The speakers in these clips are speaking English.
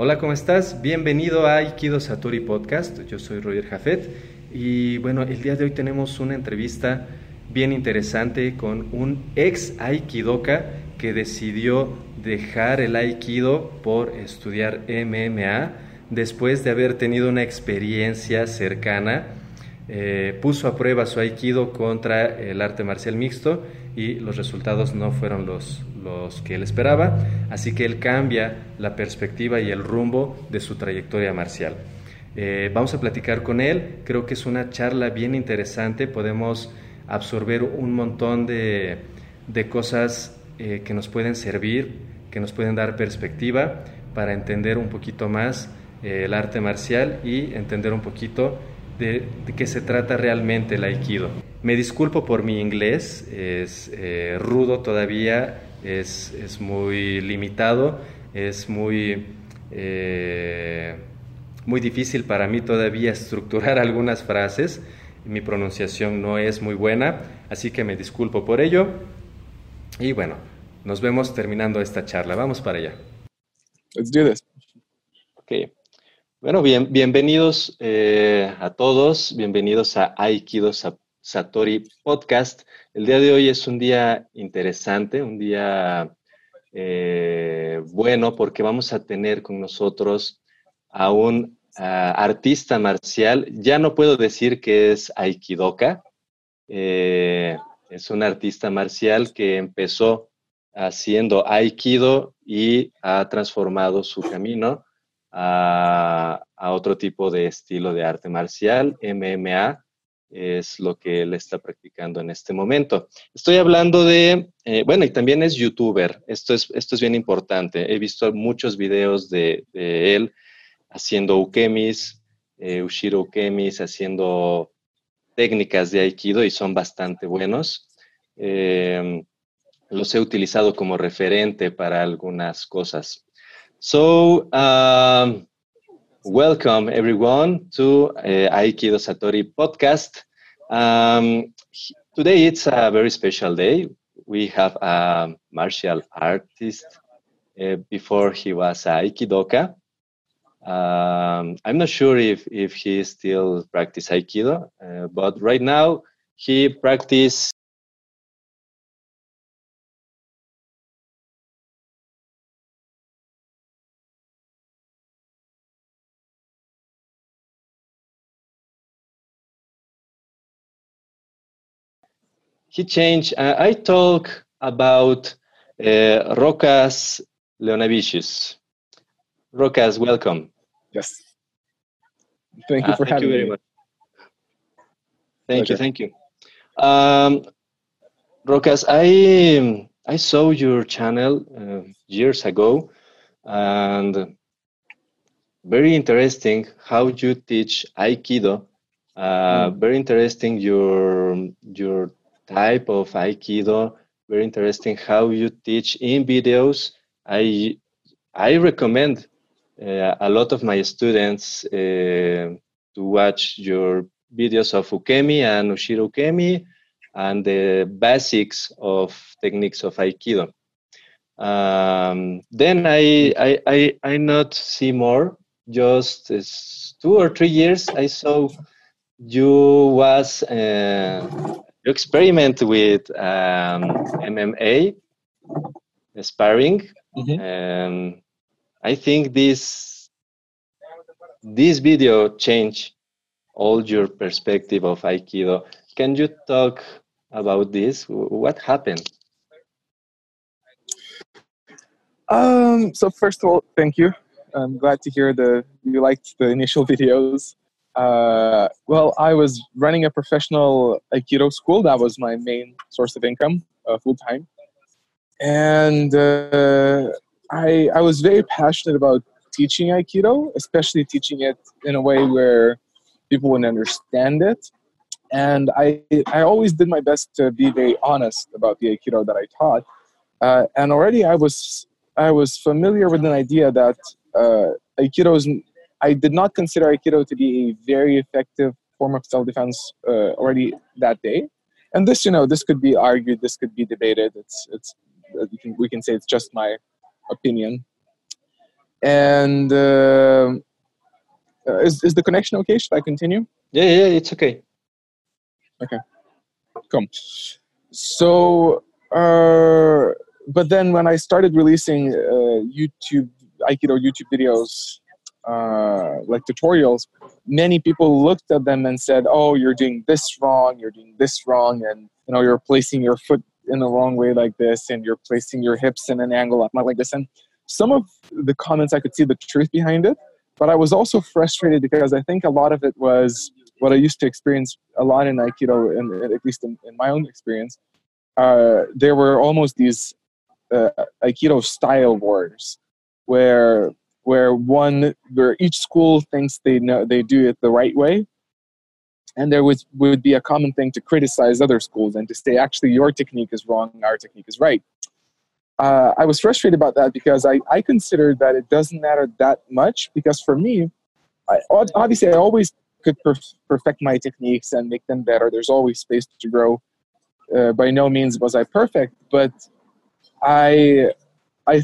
Hola, ¿cómo estás? Bienvenido a Aikido Satori Podcast. Yo soy Roger Jafet y bueno, el día de hoy tenemos una entrevista bien interesante con un ex Aikidoka que decidió dejar el Aikido por estudiar MMA después de haber tenido una experiencia cercana. Eh, puso a prueba su Aikido contra el arte marcial mixto y los resultados no fueron los, los que él esperaba, así que él cambia la perspectiva y el rumbo de su trayectoria marcial. Eh, vamos a platicar con él, creo que es una charla bien interesante, podemos absorber un montón de, de cosas eh, que nos pueden servir, que nos pueden dar perspectiva para entender un poquito más el arte marcial y entender un poquito de, de, qué se trata realmente el aikido. Me disculpo por mi inglés, es rudo todavía, es, es, muy limitado, es muy muy difícil para mí todavía estructurar algunas frases. Mi pronunciación no es muy buena, así que me disculpo por ello. Y bueno, nos vemos terminando esta charla. Vamos para allá. Let's do this. Ok. Bueno, bien, bienvenidos eh, a todos, bienvenidos a Aikido Satori Podcast. El día de hoy es un día interesante, un día eh, bueno, porque vamos a tener con nosotros a un artista marcial, ya no puedo decir que es aikidoka, eh, es un artista marcial que empezó haciendo aikido y ha transformado su camino a, otro tipo de estilo de arte marcial, MMA, es lo que él está practicando en este momento. Estoy hablando de, eh, bueno, y también es youtuber, esto es, esto es bien importante, he visto muchos videos de, él haciendo ukemis, eh, ushiro ukemis, haciendo técnicas de aikido y son bastante buenos. Eh, los he utilizado como referente para algunas cosas. So, um, welcome everyone to uh, Aikido Satori podcast. Um, today it's a very special day. We have a martial artist. Uh, before he was a Aikidoka. Um, I'm not sure if, if he still practice Aikido, uh, but right now he practice he changed. Uh, I talk about uh, Rokas Leonavicius. Rokas, welcome. Yes. Thank you uh, for thank having you very me. much. Thank Pleasure. you, thank you. Um, Rokas, I I saw your channel uh, years ago, and very interesting how you teach Aikido. Uh, mm. Very interesting your your type of Aikido. Very interesting how you teach in videos. I I recommend uh, a lot of my students uh, to watch your videos of Ukemi and Ushiro Ukemi and the basics of techniques of Aikido. Um, then I, I, I, I not see more, just two or three years I saw you was uh, experiment with um, MMA sparring mm-hmm. and I think this this video changed all your perspective of Aikido. Can you talk about this? What happened? Um, so first of all, thank you. I'm glad to hear the you liked the initial videos. Uh, well, I was running a professional Aikido school. That was my main source of income, uh, full time. And uh, I, I was very passionate about teaching Aikido, especially teaching it in a way where people would understand it. And I, I always did my best to be very honest about the Aikido that I taught. Uh, and already I was, I was familiar with an idea that uh, Aikido is, I did not consider Aikido to be a very effective form of self-defense uh, already that day. And this, you know, this could be argued, this could be debated. It's, it's, we can, we can say it's just my opinion. And uh, is is the connection okay? Should I continue? Yeah, yeah, it's okay. Okay, come. So, uh, but then when I started releasing uh, YouTube Aikido YouTube videos, uh, like tutorials, many people looked at them and said, "Oh, you're doing this wrong. You're doing this wrong, and you know you're placing your foot in the wrong way like this, and you're placing your hips in an angle like this." And some of the comments, I could see the truth behind it, but I was also frustrated because I think a lot of it was what I used to experience a lot in Aikido, and at least in, in my own experience. Uh, there were almost these uh, Aikido style wars where where one where each school thinks they know they do it the right way. And there was would be a common thing to criticize other schools and to say actually your technique is wrong our technique is right. Uh, i was frustrated about that because I, I considered that it doesn't matter that much because for me I, obviously i always could perf- perfect my techniques and make them better. There's always space to grow. Uh, by no means was i perfect but i i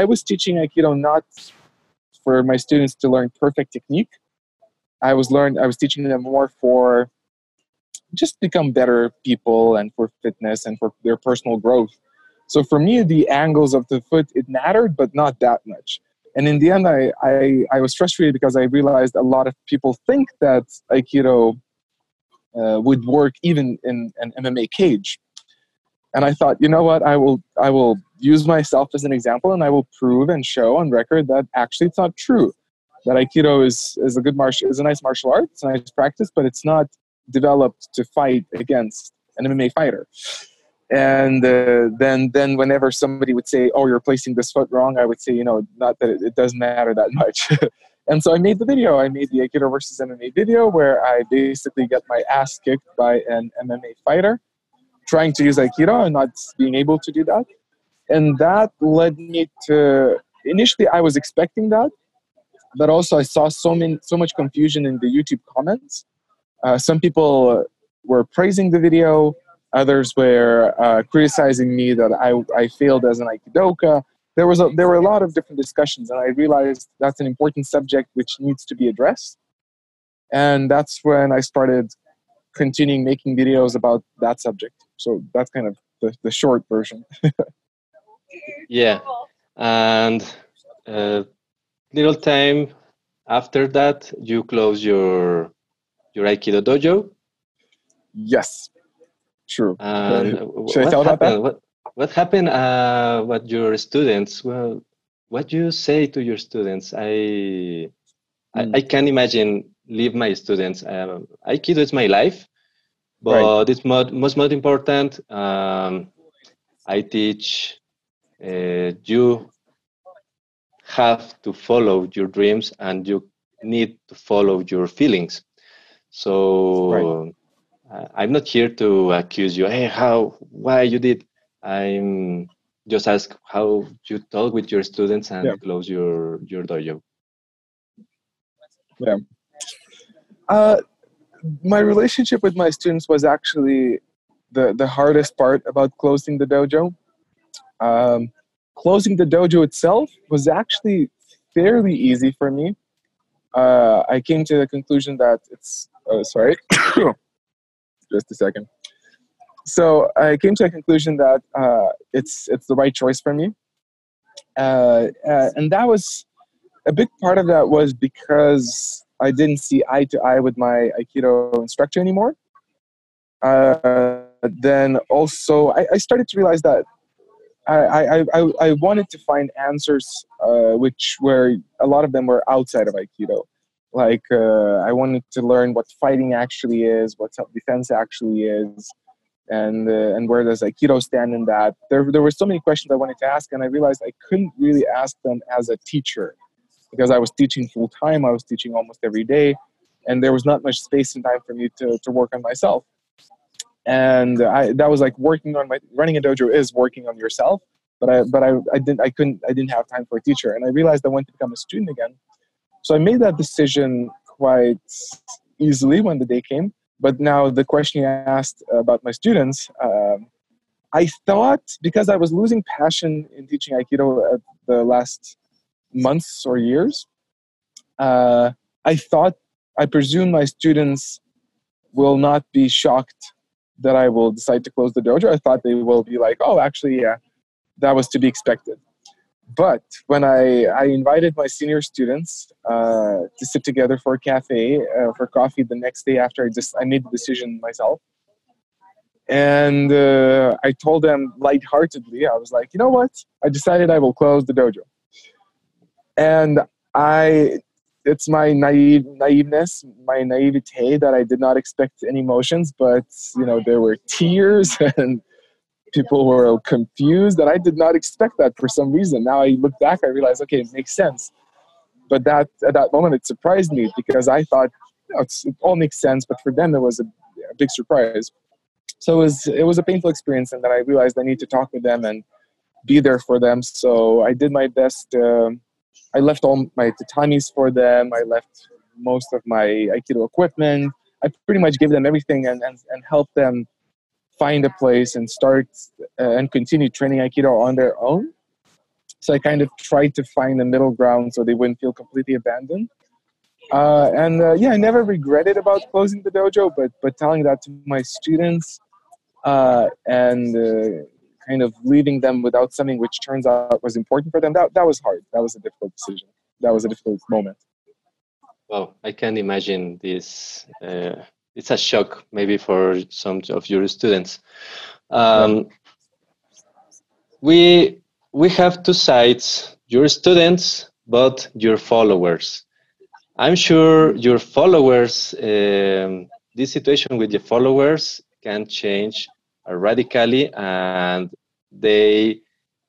i was teaching aikido not for my students to learn perfect technique. I was learn I was teaching them more for just become better people and for fitness and for their personal growth. So for me, the angles of the foot it mattered, but not that much. And in the end, I, I, I was frustrated because I realized a lot of people think that Aikido uh, would work even in an MMA cage. And I thought, you know what, I will I will use myself as an example and I will prove and show on record that actually it's not true. That Aikido is, is a good martial is a nice martial art, it's a nice practice, but it's not developed to fight against an MMA fighter. And uh, then then whenever somebody would say, "Oh, you're placing this foot wrong," I would say, you know, not that it, it doesn't matter that much. and so I made the video. I made the Aikido versus MMA video where I basically get my ass kicked by an MMA fighter trying to use Aikido and not being able to do that and that led me to initially i was expecting that but also i saw so many so much confusion in the youtube comments. Uh, some people were praising the video others were uh, criticizing me that I, I failed as an aikidoka. There was a, there were a lot of different discussions and i realized that's an important subject which needs to be addressed. And that's when i started continuing making videos about that subject. So that's kind of the, the short version yeah and uh, little time after that you close your your aikido dojo yes true and should i tell happened? about that what, what happened uh, what your students well what you say to your students i. I, hmm. I can imagine leave my students um, aikido is my life but right. it's most, most, most important um, i teach uh, you have to follow your dreams and you need to follow your feelings. So right. uh, I'm not here to accuse you. Hey, how? Why you did? I'm just ask how you talk with your students and yeah. close your your dojo. Yeah. Uh, my relationship with my students was actually the the hardest part about closing the dojo um, closing the dojo itself was actually fairly easy for me. Uh, I came to the conclusion that it's oh, sorry, just a second. So I came to a conclusion that uh, it's it's the right choice for me, uh, uh, and that was a big part of that was because I didn't see eye to eye with my Aikido instructor anymore. Uh, then also I, I started to realize that I, I, I, wanted to find answers uh, which were a lot of them were outside of Aikido. Like uh, I wanted to learn what fighting actually is, what self-defense actually is, and uh, and where does Aikido stand in that. There there were so many questions I wanted to ask, and I realized I couldn't really ask them as a teacher because I was teaching full time. I was teaching almost every day, and there was not much space and time for me to to work on myself and I that was like working on my running a dojo is working on yourself. But I but I, I didn't I couldn't I didn't have time for a teacher, and I realized I wanted to become a student again. So I made that decision quite easily when the day came. But now the question you asked about my students, um, I thought because I was losing passion in teaching Aikido at the last months or years. Uh, I thought, I presume my students will not be shocked that I will decide to close the dojo. I thought they will be like, oh, actually, yeah, that was to be expected. But when I, I invited my senior students uh, to sit together for a cafe uh, for coffee the next day after I just I made the decision myself, and uh, I told them lightheartedly, I was like, you know what? I decided I will close the dojo, and I it's my naive naiveness, my naivete that I did not expect any emotions, but you know there were tears and people were confused, and I did not expect that for some reason. Now I look back, I realize, okay, it makes sense. But that at that moment, it surprised me because I thought you know, it all makes sense, but for them, it was a, a big surprise. So it was it was a painful experience, and then I realized I need to talk with them and be there for them. So I did my best. Uh, I left all my tatamis for them. I left most of my aikido equipment. I pretty much gave them everything and, and, and helped them find a place and start uh, and continue training aikido on their own. So I kind of tried to find a middle ground so they wouldn't feel completely abandoned. Uh, and uh, yeah, I never regretted about closing the dojo, but but telling that to my students uh, and uh, kind of leaving them without something which turns out was important for them, that, that was hard. That was a difficult decision. That was a difficult moment. Well, I can imagine this. Uh, it's a shock maybe for some of your students. Um, we we have two sides: your students, but your followers. I'm sure your followers. Um, this situation with your followers can change radically and they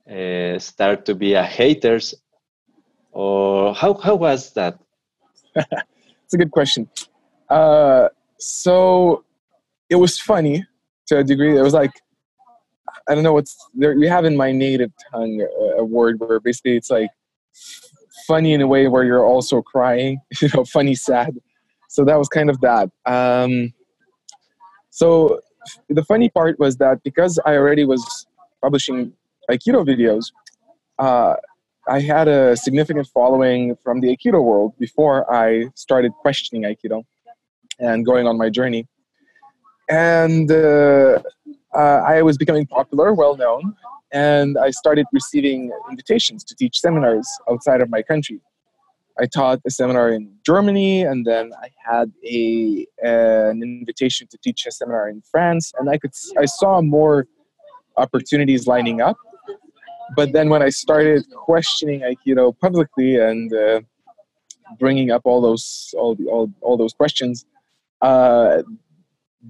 uh, start to be a haters. Or how, how was that? It's a good question. Uh, so it was funny to a degree. It was like i don't know what's there we have in my native tongue a, a word where basically it's like funny in a way where you're also crying you know funny sad. So that was kind of that. Um, so the funny part was that because I already was publishing Aikido videos, uh, I had a significant following from the Aikido world before I started questioning Aikido and going on my journey. And uh, uh, I was becoming popular, well known, and I started receiving invitations to teach seminars outside of my country. I taught a seminar in Germany, and then I had a an invitation to teach a seminar in France, and I could I saw more opportunities lining up. But then when I started questioning Aikido publicly and uh, bringing up all those all, the, all, all those questions, uh,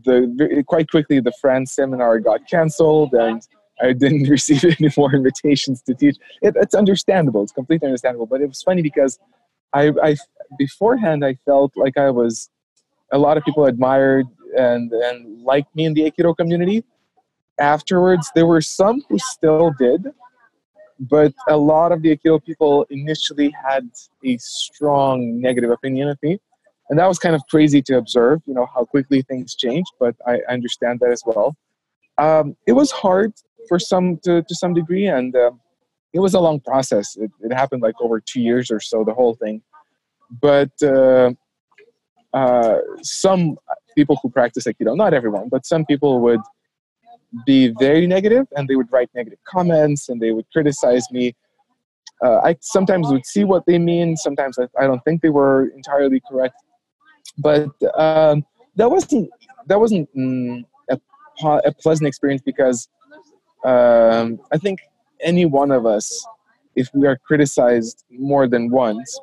the quite quickly the France seminar got canceled and I didn't receive any more invitations to teach. It, it's understandable. It's completely understandable. But it was funny because I, I beforehand I felt like I was a lot of people admired and and liked me in the Aikido community. Afterwards, there were some who still did, but a lot of the Aikido people initially had a strong negative opinion of me, and that was kind of crazy to observe. You know how quickly things change, but I understand that as well. Um, it was hard for some to, to some degree, and uh, it was a long process. It, it happened like over two years or so, the whole thing. But uh, uh, some people who practice Aikido, not everyone, but some people would be very negative and they would write negative comments and they would criticize me. Uh, I sometimes would see what they mean. Sometimes I, I don't think they were entirely correct. But um, that wasn't that wasn't mm, a, a pleasant experience because um, I think any one of us, if we are criticized more than once,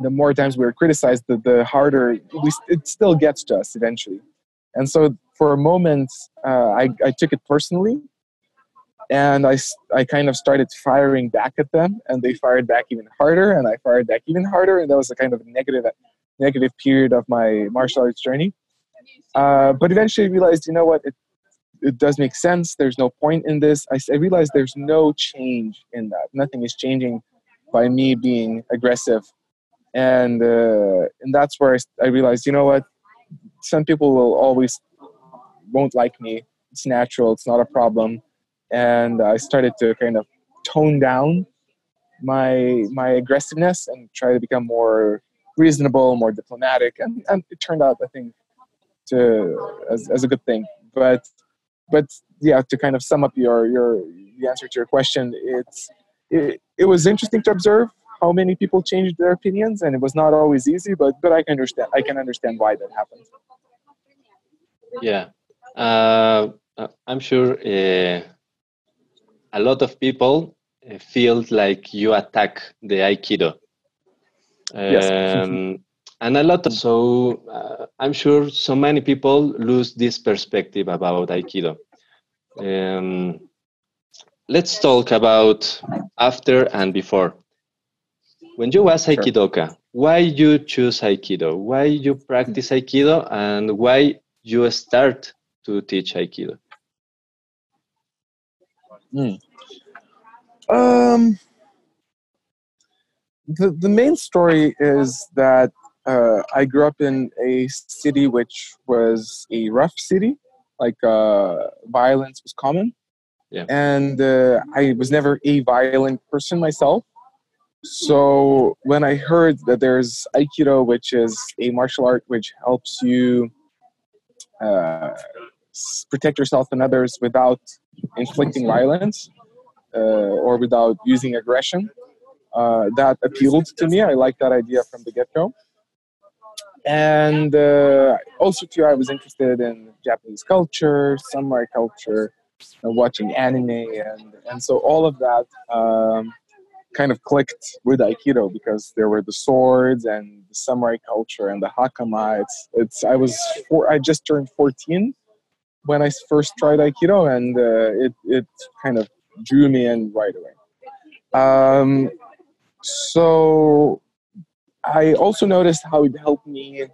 the more times we're criticized, the, the harder we, it still gets to us eventually. And so for a moment, uh, I, I took it personally and I, I kind of started firing back at them and they fired back even harder and I fired back even harder. And that was a kind of negative, negative period of my martial arts journey. Uh, but eventually I realized, you know what, it, it does make sense. There's no point in this. I, I realized there's no change in that. Nothing is changing by me being aggressive, and uh, and that's where I, I realized, you know what, some people will always won't like me. It's natural. It's not a problem, and I started to kind of tone down my my aggressiveness and try to become more reasonable, more diplomatic, and, and it turned out I think to as, as a good thing. But but yeah, to kind of sum up your your the answer to your question, it's it, it was interesting to observe how many people changed their opinions, and it was not always easy. But but I can understand I can understand why that happened. Yeah, uh, I'm sure uh, a lot of people uh, feel like you attack the Aikido. Um, yes. And a lot of, so uh, I'm sure so many people lose this perspective about Aikido. Um, let's talk about after and before. When you was Aikidoka, why you choose Aikido? Why you practice Aikido and why you start to teach Aikido? Mm. Um, the, the main story is that uh, I grew up in a city which was a rough city, like uh, violence was common. Yeah. And uh, I was never a violent person myself. So when I heard that there's Aikido, which is a martial art which helps you uh, protect yourself and others without inflicting violence uh, or without using aggression. Uh, that appealed to me. I like that idea from the get go. And uh, also, too, I was interested in Japanese culture, samurai culture, watching anime, and, and so all of that um, kind of clicked with Aikido because there were the swords and the samurai culture and the hakama. It's, it's I was four, I just turned 14 when I first tried Aikido, and uh, it it kind of drew me in right away. Um, so I also noticed how it helped me.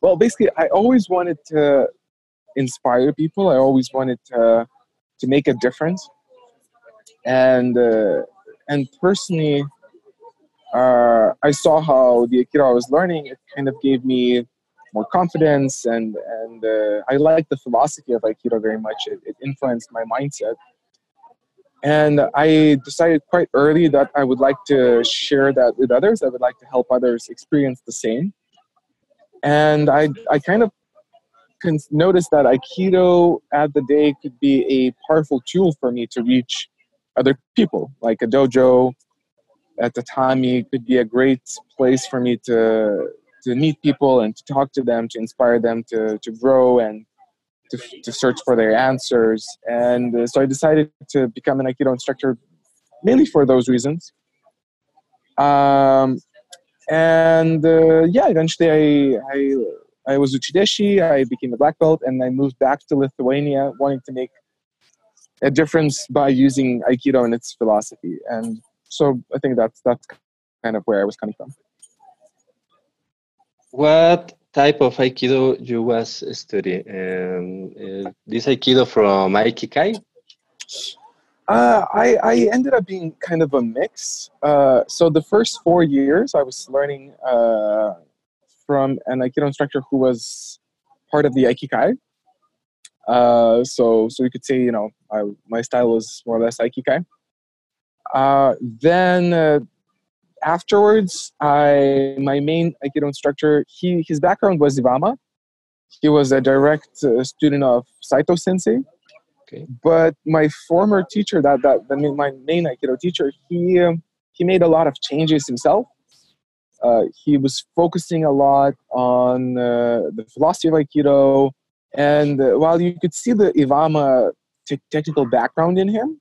Well, basically, I always wanted to inspire people. I always wanted to to make a difference, and uh, and personally, uh, I saw how the Aikido I was learning it kind of gave me more confidence and and uh, I like the philosophy of Aikido very much. It, it, influenced my mindset, and I decided quite early that I would like to share that with others. I would like to help others experience the same, and I I kind of noticed that Aikido at the day could be a powerful tool for me to reach other people, like a dojo. At the time, it could be a great place for me to to meet people and to talk to them, to inspire them to, to grow and to, to search for their answers. And uh, so I decided to become an Aikido instructor mainly for those reasons. Um, and uh, yeah, eventually I, I, I was Uchideshi, I became a black belt, and I moved back to Lithuania wanting to make a difference by using Aikido and its philosophy. And so I think that's, that's kind of where I was coming from. What type of Aikido you was studying? Um, uh, this Aikido from Aikikai? Uh, I, I ended up being kind of a mix. Uh, so the first four years, I was learning uh, from an Aikido instructor who was part of the Aikikai. Uh, so so you could say you know I, my style was more or less Aikikai. Uh, then uh, afterwards, I my main Aikido instructor, he his background was Iwama. He was a direct uh, student of Saito Sensei. Okay. But my former teacher, that that the, my main Aikido teacher, he um, he made a lot of changes himself. Uh, he was focusing a lot on uh, the philosophy of Aikido, and uh, while you could see the Iwama t- technical background in him,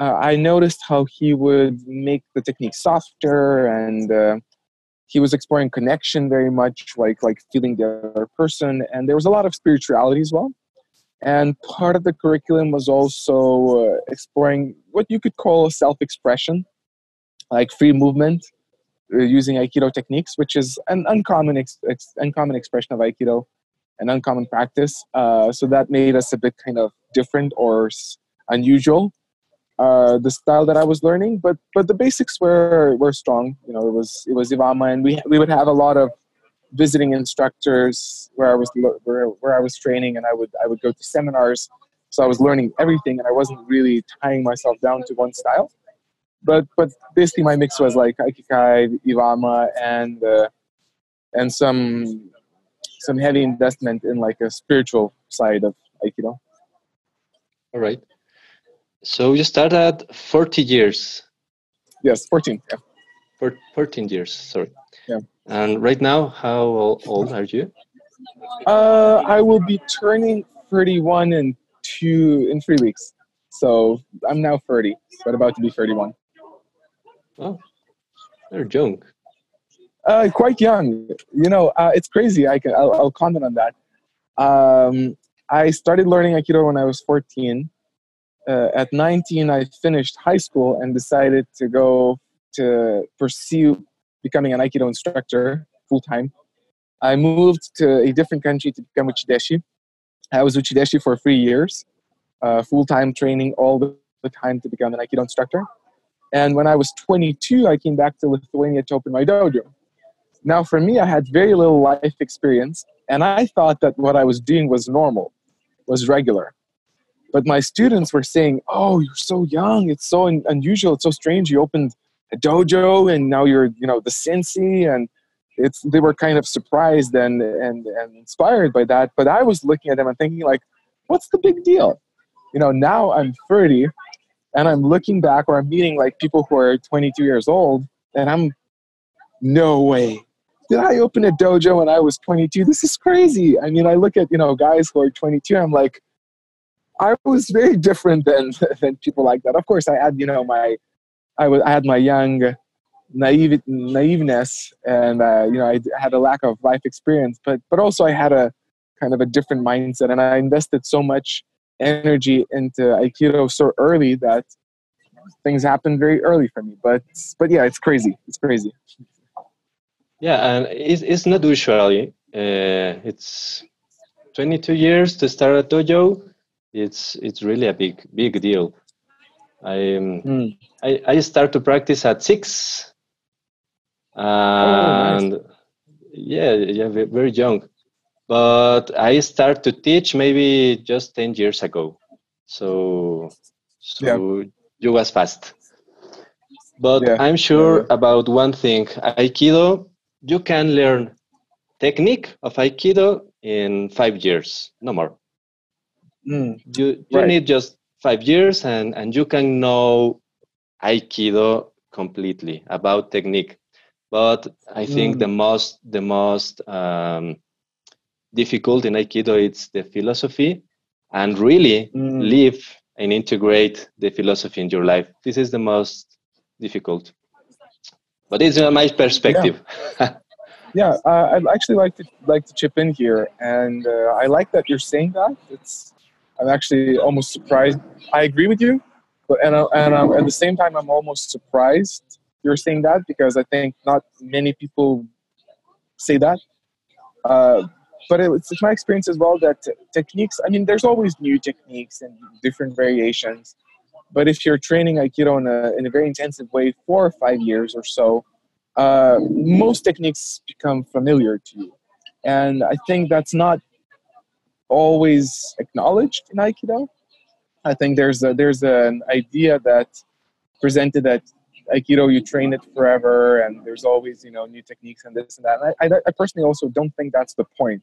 uh, I noticed how he would make the technique softer and uh, he was exploring connection very much like like feeling the other person and there was a lot of spirituality as well. And part of the curriculum was also uh, exploring what you could call self-expression like free movement uh, using aikido techniques which is an uncommon ex- ex- uncommon expression of aikido an uncommon practice. Uh, so that made us a bit kind of different or unusual uh, the style that I was learning, but but the basics were were strong. You know, it was it was Iwama, and we we would have a lot of visiting instructors where I was where, where I was training, and I would I would go to seminars. So I was learning everything, and I wasn't really tying myself down to one style. but but basically my mix was like Aikikai, Iwama, and uh, and some some heavy investment in like a spiritual side of Aikido. All right. So you started 40 years. Yes, 14. Yeah. For 14 years, sorry. Yeah. And right now, how old are you? Uh, I will be turning 31 in two in three weeks. So I'm now 30, but about to be 31. Oh, they're young. Uh, quite young. You know, uh, it's crazy. I can. I'll, I'll comment on that. Um, I started learning Aikido when I was 14. Uh, at 19, I finished high school and decided to go to pursue becoming an Aikido instructor full time. I moved to a different country to become a Uchideshi. I was Uchideshi for three years, uh, full time training all the time to become an Aikido instructor. And when I was 22, I came back to Lithuania to open my dojo. Now, for me, I had very little life experience, and I thought that what I was doing was normal, was regular. But my students were saying, "Oh, you're so young. It's so un- unusual. It's so strange. You opened a dojo, and now you're, you know, the sensei." And it's they were kind of surprised and and and inspired by that. But I was looking at them and thinking, like, "What's the big deal?" You know, now I'm 30, and I'm looking back, or I'm meeting like people who are 22 years old, and I'm, no way. Did I open a dojo when I was 22? This is crazy. I mean, I look at you know guys who are 22. I'm like, I was very different than than people like that. Of course, I had you know my, I was I had my young, naive naiveness, and uh, you know I had a lack of life experience, but but also I had a kind of a different mindset, and I invested so much energy into Aikido so early that things happened very early for me. But but yeah, it's crazy. It's crazy. Yeah, and it's, it's not usually. Uh, it's 22 years to start a dojo. It's it's really a big big deal. I mm. I, I start to practice at six, and oh, nice. yeah, yeah, very young. But I start to teach maybe just 10 years ago. So so yeah. you was fast. But yeah. I'm sure about one thing. Aikido you can learn technique of aikido in five years no more mm, you you right. need just five years and and you can know aikido completely about technique but i think mm. the most the most um, difficult in aikido it's the philosophy and really mm. live and integrate the philosophy in your life this is the most difficult but it's my perspective. Yeah, yeah uh, I'd actually like to like to chip in here, and uh, I like that you're saying that. It's I'm actually almost surprised. I agree with you, but and uh, and um, at the same time, I'm almost surprised you're saying that because I think not many people say that. Uh, but it's, it's my experience as well that techniques. I mean, there's always new techniques and different variations but if you're training Aikido in a, in a very intensive way four or five years or so, uh, most techniques become familiar to you. And I think that's not always acknowledged in Aikido. I think there's a, there's an idea that presented that Aikido you train it forever and there's always you know new techniques and this and that. And I, I, I personally also don't think that's the point.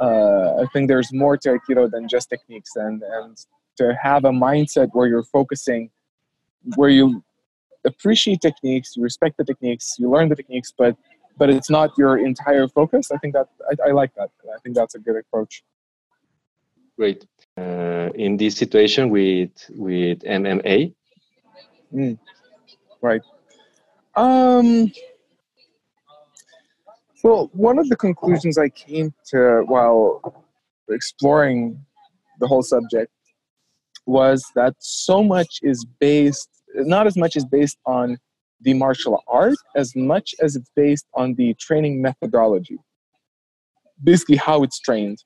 Uh, I think there's more to Aikido than just techniques and and to have a mindset where you're focusing, where you appreciate techniques, you respect the techniques, you learn the techniques, but but it's not your entire focus. I think that I, I like that. I think that's a good approach. Great. Uh, in this situation with with MMA. Mm, right. Um. Well, one of the conclusions I came to while exploring the whole subject was that so much is based, not as much is based on the martial art as much as it's based on the training methodology. Basically, how it's trained.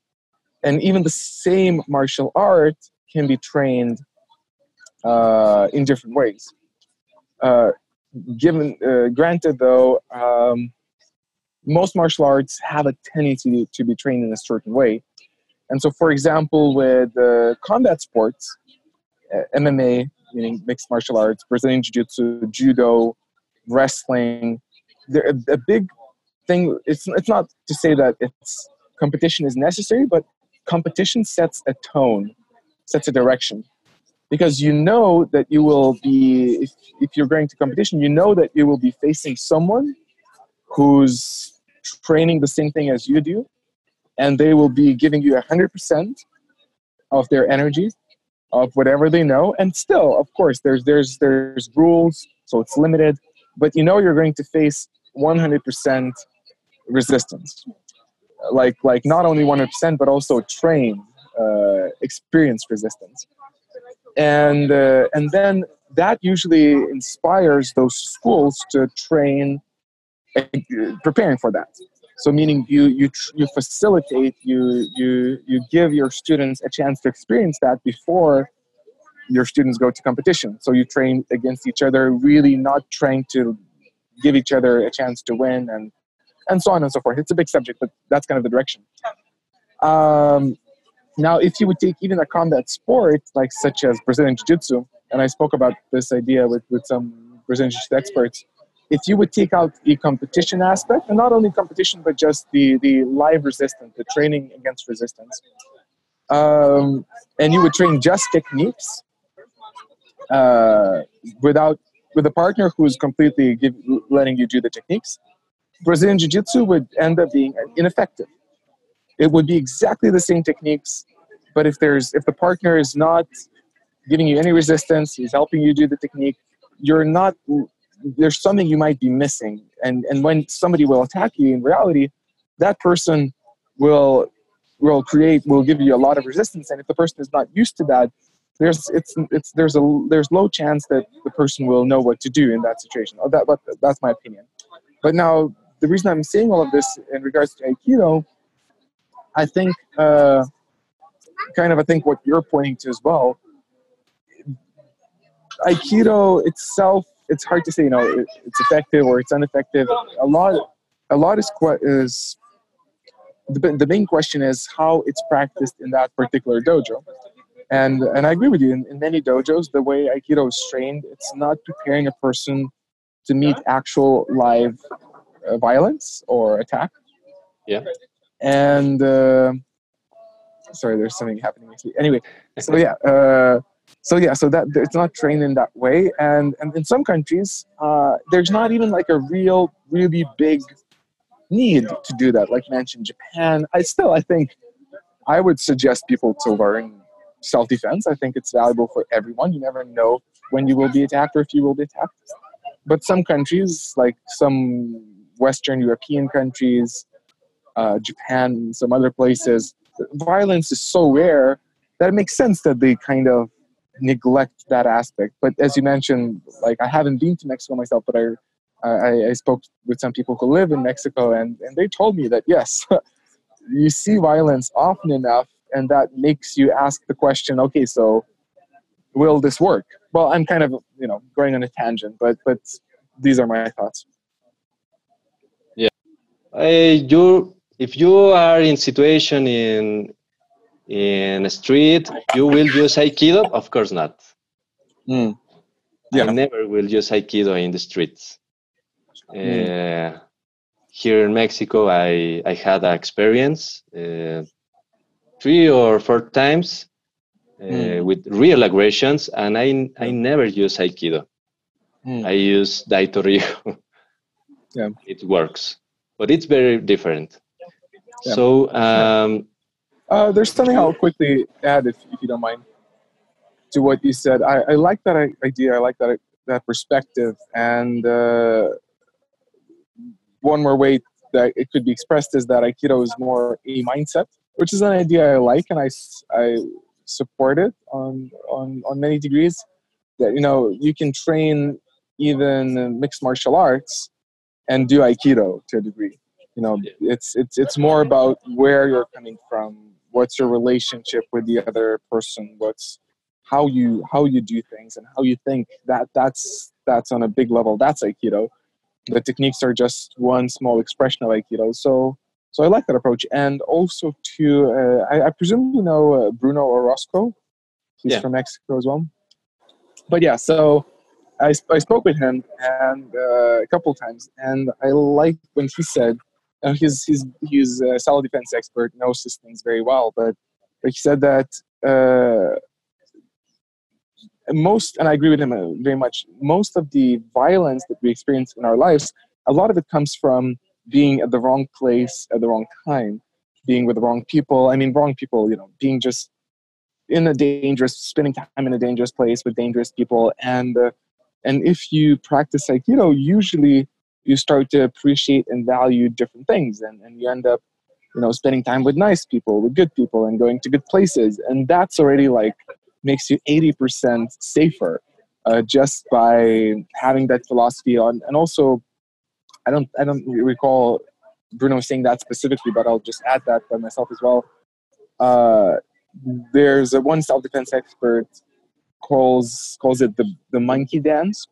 And even the same martial art can be trained uh, in different ways. Uh, given, uh, granted, though, um, most martial arts have a tendency to be trained in a certain way. And so, for example, with uh, combat sports, MMA, meaning mixed martial arts, Brazilian Jiu Jitsu, Judo, wrestling. A, a big thing. It's it's not to say that it's competition is necessary, but competition sets a tone, sets a direction. Because you know that you will be, if, if you're going to competition, you know that you will be facing someone who's training the same thing as you do, and they will be giving you 100% of their energy, of whatever they know. And still, of course, there's, there's, there's rules, so it's limited, but you know you're going to face 100% resistance like like not only 100% but also train uh, experienced resistance. And uh, and then that usually inspires those schools to train uh, preparing for that. So meaning you you you facilitate you you you give your students a chance to experience that before your students go to competition. So you train against each other really not trying to give each other a chance to win and and so on and so forth. It's a big subject, but that's kind of the direction. Um, now, if you would take even a combat sport like such as Brazilian Jiu-Jitsu, and I spoke about this idea with, with some Brazilian Jiu-Jitsu experts, if you would take out the competition aspect, and not only competition, but just the, the live resistance, the training against resistance, um, and you would train just techniques uh, without with a partner who's completely give, letting you do the techniques, Brazilian Jiu Jitsu would end up being ineffective. It would be exactly the same techniques, but if there's if the partner is not giving you any resistance, he's helping you do the technique, you're not there's something you might be missing. And and when somebody will attack you in reality, that person will will create will give you a lot of resistance. And if the person is not used to that, there's it's it's there's a there's low chance that the person will know what to do in that situation. That but that's my opinion. But now the reason I'm saying all of this in regards to Aikido, I think, uh, kind of, I think what you're pointing to as well. Aikido itself, it's hard to say, you know, it, it's effective or it's ineffective. A lot, a lot is is the, the main question is how it's practiced in that particular dojo. And and I agree with you. In, in many dojos, the way Aikido is trained, it's not preparing a person to meet actual live uh, violence or attack. Yeah. And uh, sorry, there's something happening. Anyway, so yeah, uh, so yeah, so that it's not trained in that way, and and in some countries, uh, there's not even like a real, really big need to do that. Like mentioned, Japan. I still, I think, I would suggest people to learn self-defense. I think it's valuable for everyone. You never know when you will be attacked or if you will be attacked. But some countries, like some Western European countries, uh, Japan, some other places, violence is so rare that it makes sense that they kind of neglect that aspect. But as you mentioned, like I haven't been to Mexico myself, but I I, I spoke with some people who live in Mexico, and, and they told me that yes, you see violence often enough, and that makes you ask the question, okay, so will this work? Well, I'm kind of you know going on a tangent, but but these are my thoughts uh, you if you are in situation in in a street, you will use Aikido? Of course not. Mm. Yeah. I never will use Aikido in the streets. Mm. Uh, here in Mexico, I, I had an experience uh, three or four times uh, mm. with real aggressions, and I, I never use Aikido. Mm. I use Daitoryu. yeah. It works but it's very different. Yeah. So um, uh, there's something I'll quickly add, if, if you don't mind, to what you said. I, I like that idea. I like that that perspective. And uh, one more way that it could be expressed is that Aikido is more a mindset, which is an idea I like, and I, I support it on on on many degrees. That you know you can train even mixed martial arts and do aikido to a degree. You know it's it's it's more about where you're coming from what's your relationship with the other person what's how you how you do things and how you think that that's that's on a big level that's aikido. The techniques are just one small expression of aikido so so i like that approach. And also to uh, I, I, presume you know uh, bruno orozco. He's yeah. from mexico as well. But yeah, so I, I spoke with him and uh, a couple times, and I liked when he said, uh, he's he's he's a self defense expert, knows these things very well, but but he said that uh, most, and I agree with him uh, very much. Most of the violence that we experience in our lives, a lot of it comes from being at the wrong place at the wrong time, being with the wrong people. I mean, wrong people, you know, being just in a dangerous, spending time in a dangerous place with dangerous people, and uh, and if you practice Aikido, usually you start to appreciate and value different things, and, and you end up, you know, spending time with nice people, with good people, and going to good places, and that's already like makes you 80% safer uh, just by having that philosophy on, and also, I don't I don't recall Bruno saying that specifically, but I'll just add that by myself as well. Uh, there's a one self-defense expert calls calls it the the monkey dance.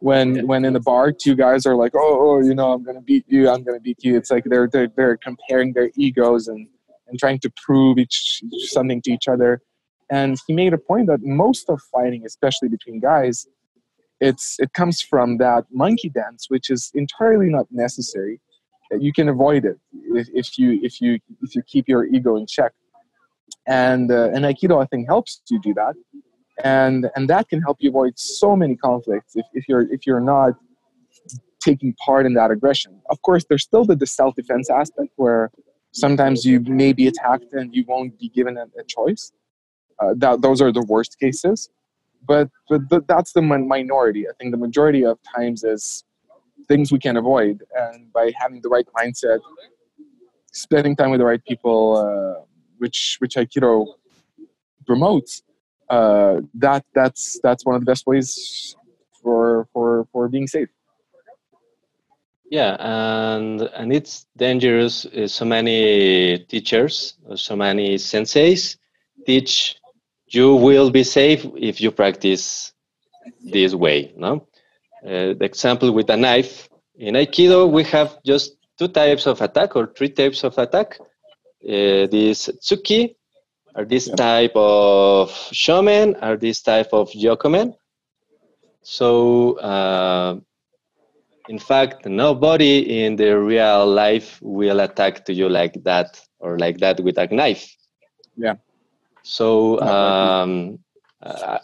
When when in the bar two guys are like oh, oh you know i'm gonna beat you i'm gonna beat you. It's like they're they're, they're comparing their egos and and trying to prove each something to each other. And he made a point that most of fighting especially between guys it's it comes from that monkey dance which is entirely not necessary. You can avoid it if, if you if you if you keep your ego in check. And uh, and aikido i think helps you do that and and that can help you avoid so many conflicts if, if you're if you're not taking part in that aggression. Of course there's still the, the self-defense aspect where sometimes you may be attacked and you won't be given a, a choice. Uh, that those are the worst cases. But but th- that's the minority. I think the majority of times is things we can avoid. And by having the right mindset spending time with the right people uh, which which aikido promotes uh, that that's that's one of the best ways for for for being safe. Yeah, and and it's dangerous. Uh, so many teachers, so many senseis teach you will be safe if you practice this way. No, uh, the example with a knife in Aikido, we have just two types of attack or three types of attack. Uh, this tsuki are this yeah. type of shomen? Are this type of yokomen? So, uh, in fact, nobody in the real life will attack to you like that or like that with a knife. Yeah. So um,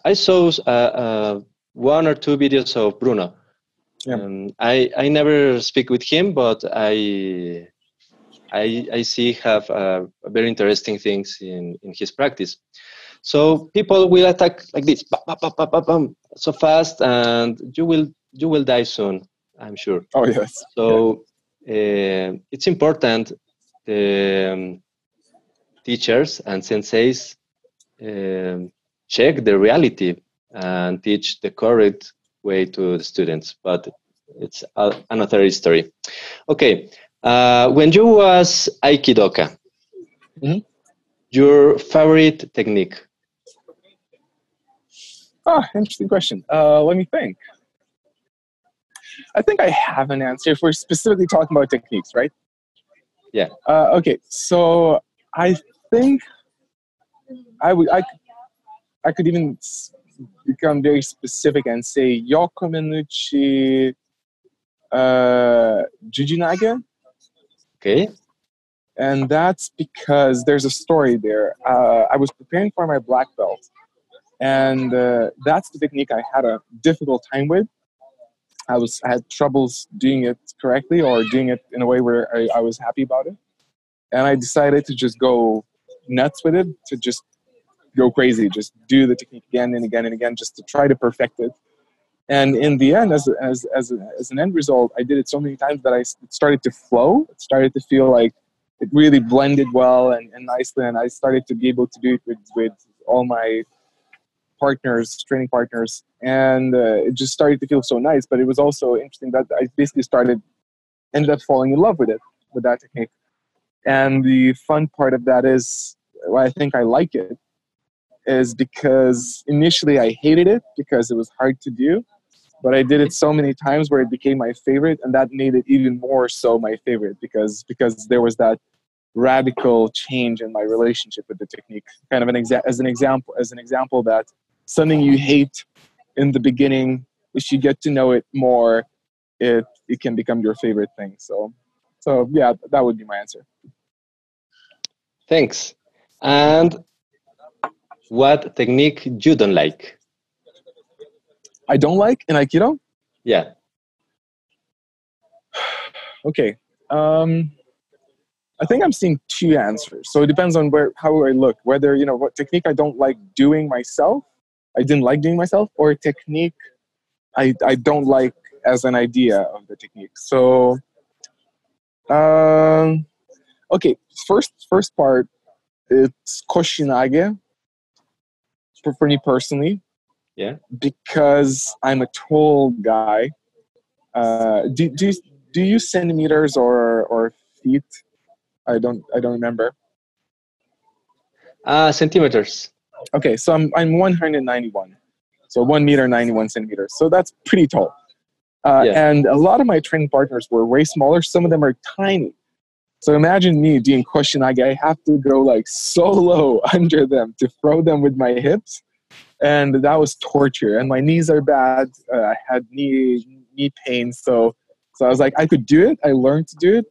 I saw uh, uh, one or two videos of Bruno. Yeah. Um, I I never speak with him, but I I, I see have uh, very interesting things in, in his practice. So people will attack like this, so fast, and you will you will die soon. I'm sure. Oh yes. So yeah. uh, it's important the um, teachers and senseis um, check the reality and teach the correct way to the students. But it's another story. Okay, uh, when you was Aikidoka, mm-hmm. your favorite technique? Oh, interesting question. Uh, let me think. I think I have an answer if we're specifically talking about techniques, right? Yeah. Uh, okay, so I think I would I, I could even become very specific and say Yokomenuchi uh, Jujinage Okay. And that's because there's a story there. Uh, I was preparing for my black belt, and uh, that's the technique I had a difficult time with. I was I had troubles doing it correctly or doing it in a way where I, I was happy about it, and I decided to just go nuts with it, to just go crazy, just do the technique again and again and again, just to try to perfect it and in the end as, as, as, as an end result i did it so many times that i started to flow. It started to feel like it really blended well and, and nicely. And i started to be able to do it with, with all my partners training partners. And uh, it just started to feel so nice. But it was also interesting that i basically started ended up falling in love with it with that technique. And the fun part of that is why i think i like it is because initially i hated it because it was hard to do but I did it so many times where it became my favorite, and that made it even more so my favorite because because there was that radical change in my relationship with the technique. Kind of an exa- as an example as an example that something you hate in the beginning, if you get to know it more, it it can become your favorite thing. So, so yeah, that would be my answer. Thanks. And what technique you don't like? I don't like in Aikido. Yeah. okay. Um, I think I'm seeing two answers. So it depends on where how I look, whether you know what technique I don't like doing myself, I didn't like doing myself, or a technique I I don't like as an idea of the technique. So, um, okay, first first part, it's Koshinage. For, for me personally, yeah, because I'm a tall guy. Uh, do do you, do you use centimeters or or feet? I don't I don't remember. Uh, centimeters. Okay, so I'm I'm 191, so one meter 91 centimeters. So that's pretty tall. Uh, yeah. And a lot of my training partners were way smaller. Some of them are tiny. So imagine me doing Koshinage. I have to go like so low under them to throw them with my hips, and that was torture. And my knees are bad. Uh, I had knee knee pain. So so I was like, I could do it. I learned to do it,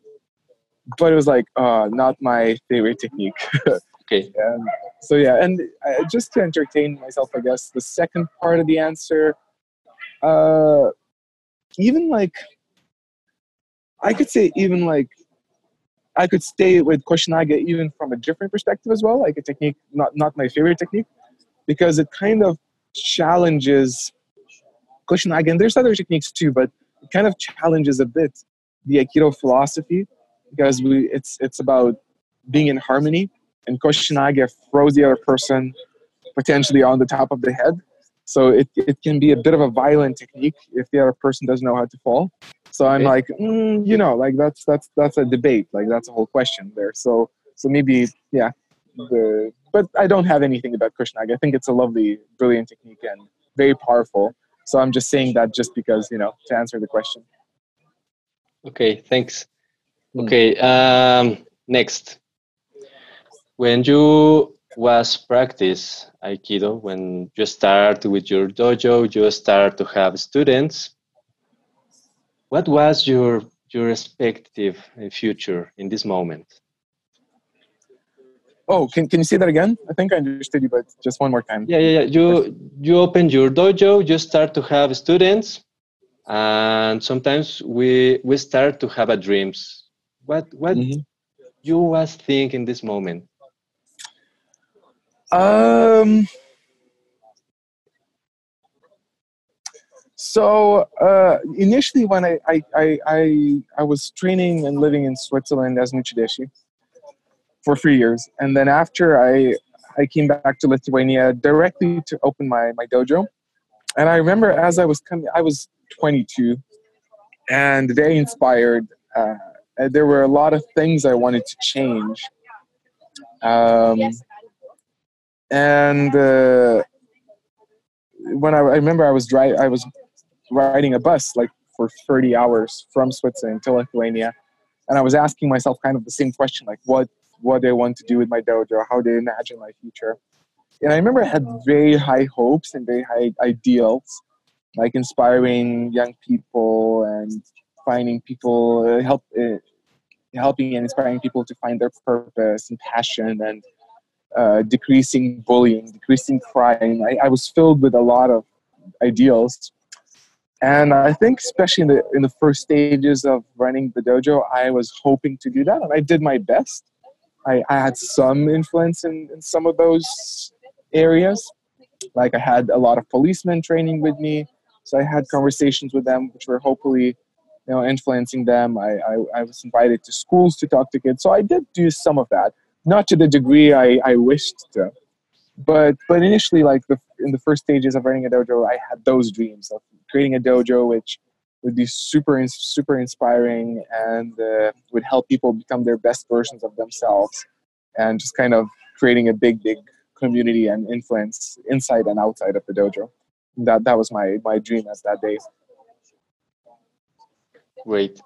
but it was like uh, not my favorite technique. okay. And so yeah, and uh, just to entertain myself, I guess the second part of the answer, uh, even like, I could say even like, I could stay with Koshinage even from a different perspective as well, like a technique not not my favorite technique, because it kind of challenges Koshinage, and there's other techniques too, but it kind of challenges a bit the Aikido philosophy because we it's it's about being in harmony and Koshinage throws the other person potentially on the top of the head. So it, it can be a bit of a violent technique if the other person doesn't know how to fall. So I'm like, mm, you know, like that's that's that's a debate. Like that's a whole question there. So so maybe yeah, the but I don't have anything about Koshinage. I think it's a lovely, brilliant technique and very powerful. So I'm just saying that just because you know to answer the question. Okay, thanks. Hmm. Okay, um, next. When you was practice Aikido, when you start with your dojo, you start to have students. What was your your respective future in this moment? Oh, can, can you say that again? I think I understood you, but just one more time. Yeah, yeah, yeah. You you open your dojo, you start to have students, and sometimes we we start to have a dreams. What what mm-hmm. you was think in this moment? Um. So uh, initially, when I, I, I, I, was training and living in Switzerland as uchideshi, for three years. And then after I, I came back to Lithuania directly to open my, my dojo. And I remember as I was coming, I was 22 and very inspired. Uh, there were a lot of things I wanted to change. Um, and uh, when I, I, remember I was driving, I was riding a bus like for 30 hours from Switzerland to Lithuania. And I was asking myself kind of the same question, like what what I want to do with my dojo, how they imagine my future. And I remember I had very high hopes and very high ideals, like inspiring young people and finding people, uh, help, uh, helping and inspiring people to find their purpose and passion and uh, decreasing bullying, decreasing crime. I, I was filled with a lot of ideals. And I think, especially in the in the first stages of running the dojo, I was hoping to do that, and I did my best. I, I had some influence in, in some of those areas. Like I had a lot of policemen training with me, so I had conversations with them, which were hopefully, you know, influencing them. I, I, I was invited to schools to talk to kids, so I did do some of that, not to the degree I, I wished to, but but initially, like the, in the first stages of running a dojo, I had those dreams of creating a dojo, which would be super super inspiring and uh, would help people become their best versions of themselves and just kind of creating a big big community and influence inside and outside of the dojo. That that was my my dream as that day. Great.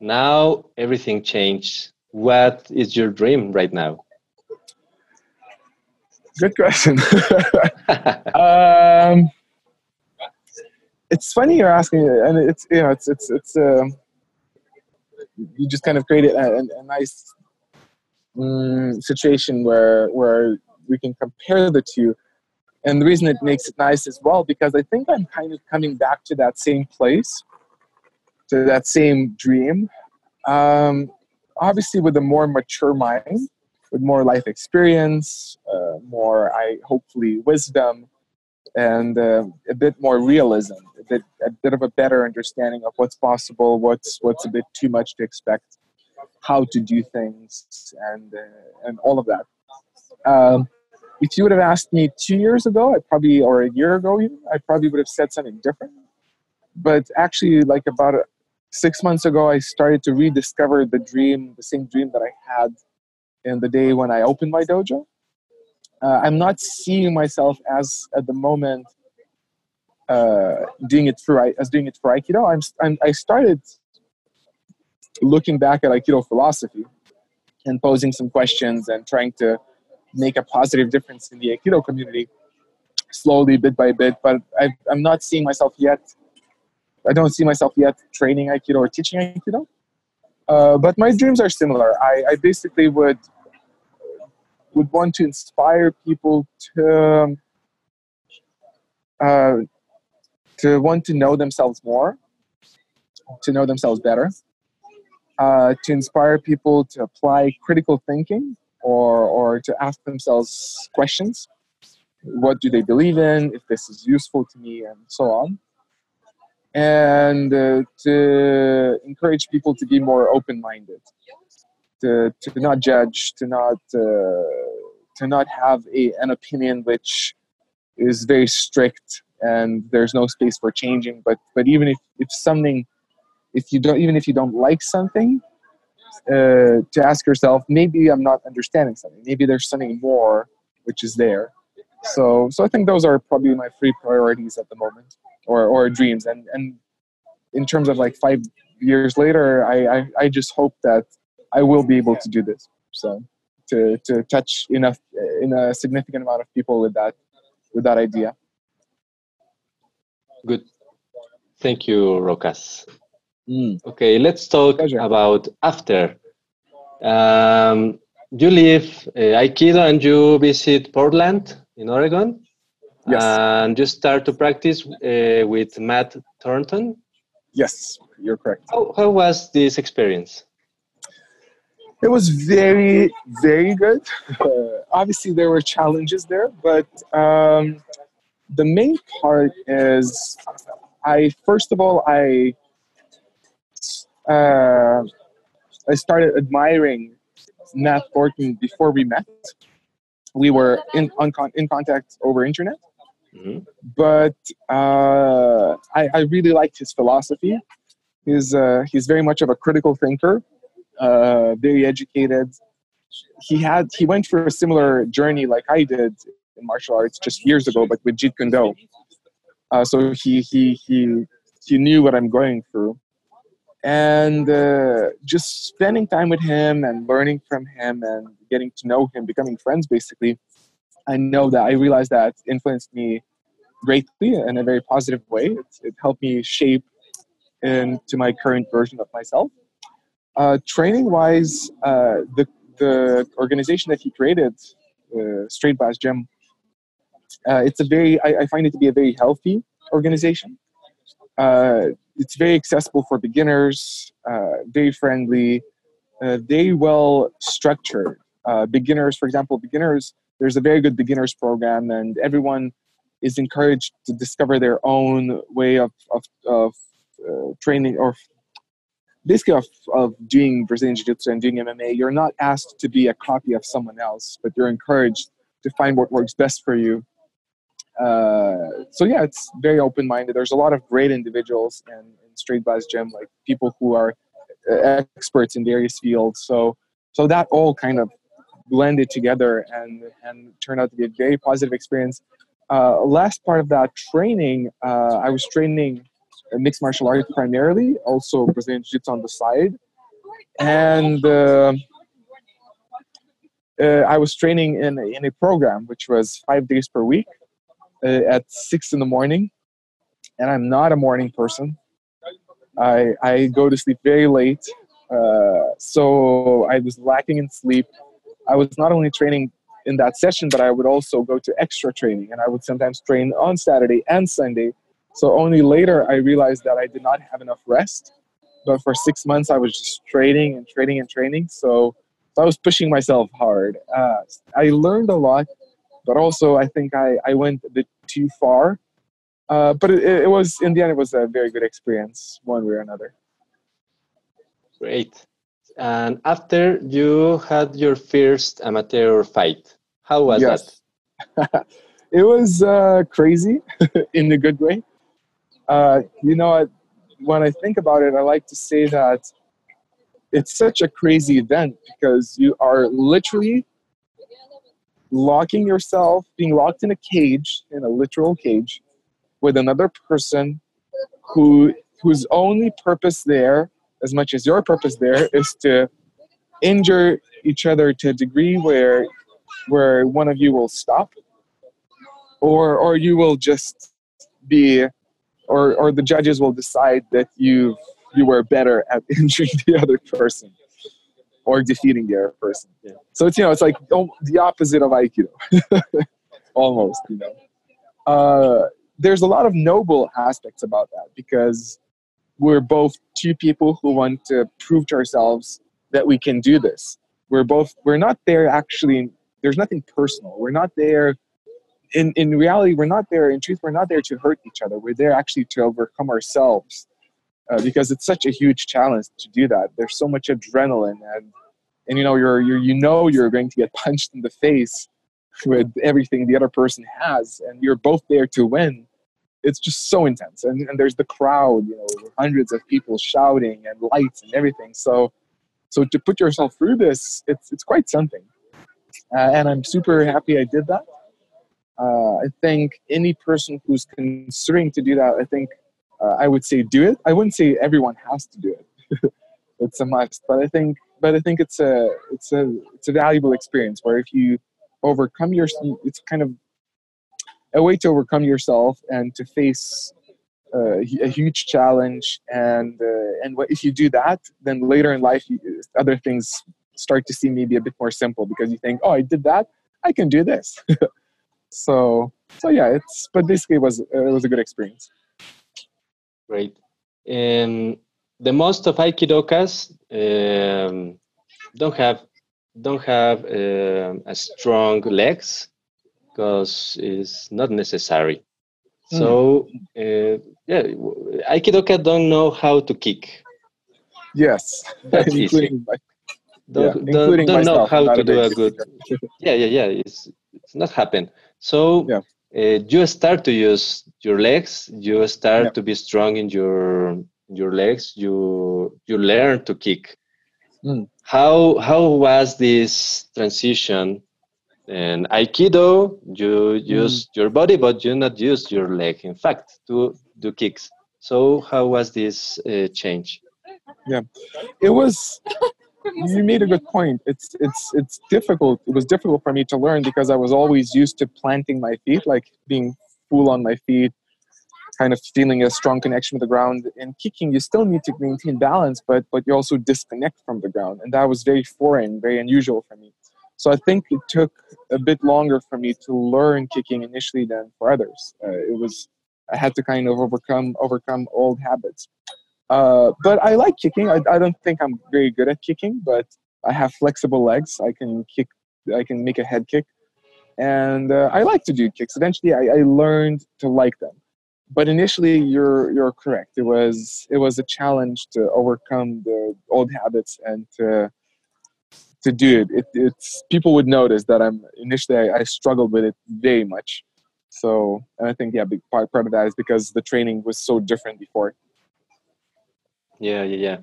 Now everything changed what is your dream right now? Good question. Um, it's funny you're asking, and it's you know it's it's it's um, you just kind of created a, a nice um, situation where where we can compare the two. And the reason it makes it nice as well because I think I'm kind of coming back to that same place, to that same dream. Um, obviously, with a more mature mind, with more life experience, uh, more I hopefully wisdom, and uh, a bit more realism, a bit, a bit of a better understanding of what's possible, what's what's a bit too much to expect, how to do things, and uh, and all of that. Um, if you would have asked me two years ago, I probably or a year ago, even, I probably would have said something different. But actually, like about a, six months ago, I started to rediscover the dream, the same dream that I had in the day when I opened my dojo uh, I'm not seeing myself as at the moment uh, doing it for as doing it for Aikido. I'm, I'm I started looking back at Aikido philosophy and posing some questions and trying to make a positive difference in the Aikido community slowly, bit by bit. But I, I'm not seeing myself yet. I don't see myself yet training Aikido or teaching Aikido. Uh, but my dreams are similar. I, I basically would would want to inspire people to uh, to want to know themselves more, to know themselves better, uh, to inspire people to apply critical thinking or or to ask themselves questions. What do they believe in? If this is useful to me, and so on. And uh, to encourage people to be more open-minded to, to not judge, to not uh, to not have a, an opinion which is very strict and there's no space for changing. But but even if, if something, if you don't even if you don't like something, uh, to ask yourself, maybe I'm not understanding something. Maybe there's something more which is there. So so I think those are probably my three priorities at the moment, or or dreams. And and in terms of like five years later, I I, I just hope that I will be able to do this. So to to touch enough in a significant amount of people with that with that idea. Good. Thank you, Rokas. Mm. Okay, let's talk Pleasure. about after. Um, you leave uh, Aikido and you visit Portland in Oregon. Yes. And you start to practice uh, with Matt Thornton. Yes, you're correct. How, how was this experience? It was very very good. Uh, obviously there were challenges there but um, the main part is i first of all i uh, i started admiring matt thornton before we met. We were in, on, in contact over internet. Mm-hmm. but uh, I, I really liked his philosophy. He's, uh, he's very much of a critical thinker uh, very educated. He had he went for a similar journey like I did in martial arts just years ago, but with Jeet Kune Do. Uh, so he he he he knew what I'm going through, and uh, just spending time with him and learning from him and getting to know him, becoming friends basically. I know that I realized that influenced me greatly in a very positive way. It, it helped me shape into my current version of myself. Uh, training wise, uh, the the organization that he created, uh, Straight Blast Gym, uh, it's a very I, I, find it to be a very healthy organization. Uh, it's very accessible for beginners, uh, very friendly, very well structured. beginners, for example, beginners. There's a very good beginners program, and everyone is encouraged to discover their own way of of, of training or basically of, of doing Brazilian Jiu-Jitsu and doing MMA, you're not asked to be a copy of someone else, but you're encouraged to find what works best for you. Uh, so yeah, it's very open-minded. There's a lot of great individuals in, in Straight Gym, like people who are uh, experts in various fields. So so that all kind of blended together and and turned out to be a very positive experience. Uh, last part of that training, uh, I was training mixed martial arts primarily, also Brazilian Jiu Jitsu on the side. And uh, uh, I was training in in a program which was five days per week uh, at six in the morning. and I'm not a morning person. I I go to sleep very late, uh, so I was lacking in sleep. I was not only training in that session, but I would also go to extra training, and I would sometimes train on Saturday and Sunday. So only later I realized that I did not have enough rest. But for six months, I was just training and training and training. So, so I was pushing myself hard. Uh, I learned a lot, but also I think I, I went a bit too far. Uh, but it, it was in the end, it was a very good experience, one way or another. Great. And after you had your first amateur fight, how was yes. that? it was uh, crazy in a good way. Uh, you know, when I think about it, I like to say that it's such a crazy event because you are literally locking yourself, being locked in a cage, in a literal cage, with another person who whose only purpose there as much as your purpose there is to injure each other to a degree where where one of you will stop or or you will just be or or the judges will decide that you you were better at injuring the other person or defeating the other person yeah. so it's you know it's like the opposite of aikido almost you know uh, there's a lot of noble aspects about that because we're both two people who want to prove to ourselves that we can do this. We're both we're not there actually there's nothing personal. We're not there in in reality we're not there in truth we're not there to hurt each other. We're there actually to overcome ourselves. Uh, because it's such a huge challenge to do that. There's so much adrenaline and and you know you're, you're you know you're going to get punched in the face with everything the other person has and you're both there to win it's just so intense and, and there's the crowd you know hundreds of people shouting and lights and everything so so to put yourself through this it's it's quite something uh, and i'm super happy i did that uh, i think any person who's considering to do that i think uh, i would say do it. I wouldn't say everyone has to do it. It's a must but i think but i think it's a it's a it's a valuable experience where if you overcome your it's kind of a way to overcome yourself and to face uh, a huge challenge and uh, and what, if you do that then later in life you, other things start to seem maybe a bit more simple because you think oh i did that. I can do this so so yeah it's but basically it was it was a good experience great and the most of aikidokas um, don't have don't have um, a strong legs because it's not necessary. Mm. So uh, yeah, Aikidoka don't know how to kick. Yes, that's easy. My, don't, yeah, don't, don't know how to do a good. yeah, yeah, yeah. It's it's not happen. So yeah. uh, you start to use your legs. You start yeah. to be strong in your your legs. You you learn to kick. Mm. How how was this transition in Aikido, you use mm. your body, but you not use your leg. In fact, to do kicks. So, how was this uh, change? Yeah, it was. You made a good point. It's it's it's difficult. It was difficult for me to learn because I was always used to planting my feet, like being full on my feet, kind of feeling a strong connection with the ground. In kicking, you still need to maintain balance, but but you also disconnect from the ground, and that was very foreign, very unusual for me. So I think it took a bit longer for me to learn kicking initially than for others. Uh, it was I had to kind of overcome overcome old habits. Uh, but I like kicking. I, I don't think I'm very good at kicking, but I have flexible legs. I can kick. I can make a head kick, and uh, I like to do kicks. Eventually, I, I learned to like them. But initially, you're you're correct. It was it was a challenge to overcome the old habits and to to do it. it. It's people would notice that I'm initially I, I, struggled with it very much. So and I think yeah, big part part of that is because the training was so different before. Yeah, yeah, yeah.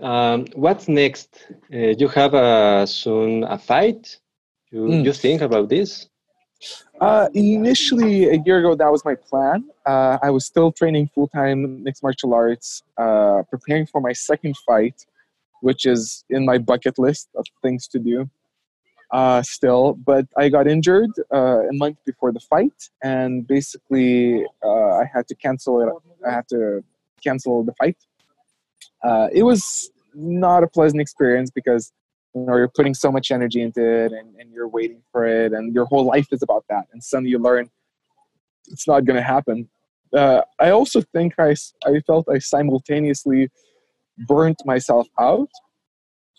Um, what's next? Uh, you have a soon a fight. You mm. you think about this? Uh, initially, a year ago, that was my plan. Uh, I was still training full time mixed martial arts, uh, preparing for my second fight which is in my bucket list of things to do. uh, still, but I got injured uh, a month before the fight, and basically uh, I had to cancel it. I had to cancel the fight. Uh, it was not a pleasant experience because you know you're putting so much energy into it, and, and you're waiting for it, and your whole life is about that, and suddenly you learn it's not going to happen. Uh, I also think I, I felt I simultaneously burnt myself out,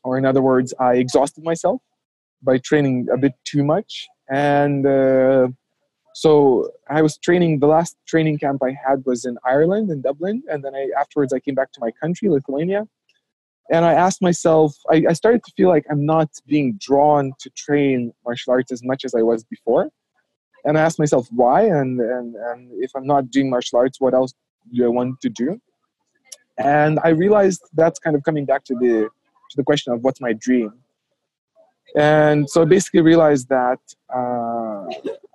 or in other words, I exhausted myself by training a bit too much. And uh, so I was training. The last training camp I had was in Ireland, in Dublin, and then I afterwards I came back to my country, Lithuania, and I asked myself. I, I started to feel like I'm not being drawn to train martial arts as much as I was before, and I asked myself why, and and and if I'm not doing martial arts, what else do I want to do? And I realized that's kind of coming back to the to the question of what's my dream and so I basically realized that uh,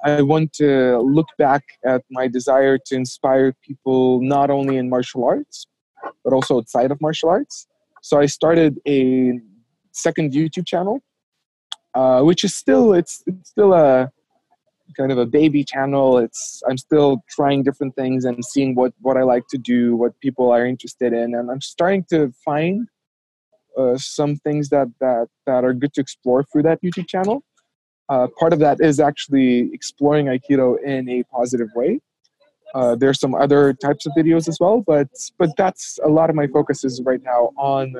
I want to look back at my desire to inspire people not only in martial arts, but also outside of martial arts. So I started a second YouTube channel, uh, which is still it's, it's still a kind of a baby channel. It's I'm still trying different things and seeing what what I like to do, what people are interested in, and I'm starting to find uh, some things that, that, that are good to explore through that YouTube channel. Uh, part of that is actually exploring Aikido in a positive way. Uh, there's some other types of videos as well, but but that's a lot of my focus is right now on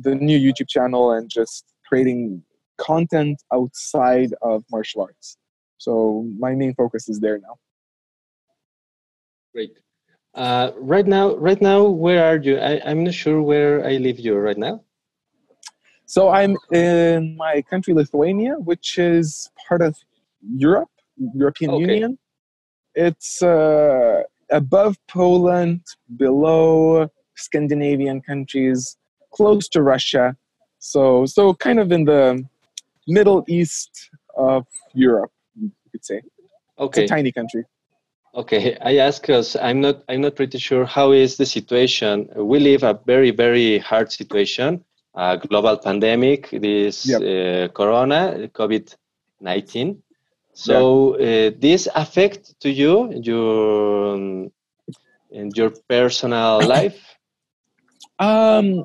the new YouTube channel and just creating content outside of martial arts. So my main focus is there now. Great. Uh, right now, right now, where are you? I, I'm not sure where I live you right now. So I'm in my country, Lithuania, which is part of Europe, European okay. Union. It's uh, above Poland, below Scandinavian countries, close to Russia. So, so kind of in the Middle East of Europe, you could say. Okay. It's a tiny country. Okay, I ask because I'm not I'm not pretty sure how is the situation. We live a very very hard situation, a global pandemic, this yep. uh, Corona, COVID nineteen. So uh, this affect to you your um, in your personal life? Um,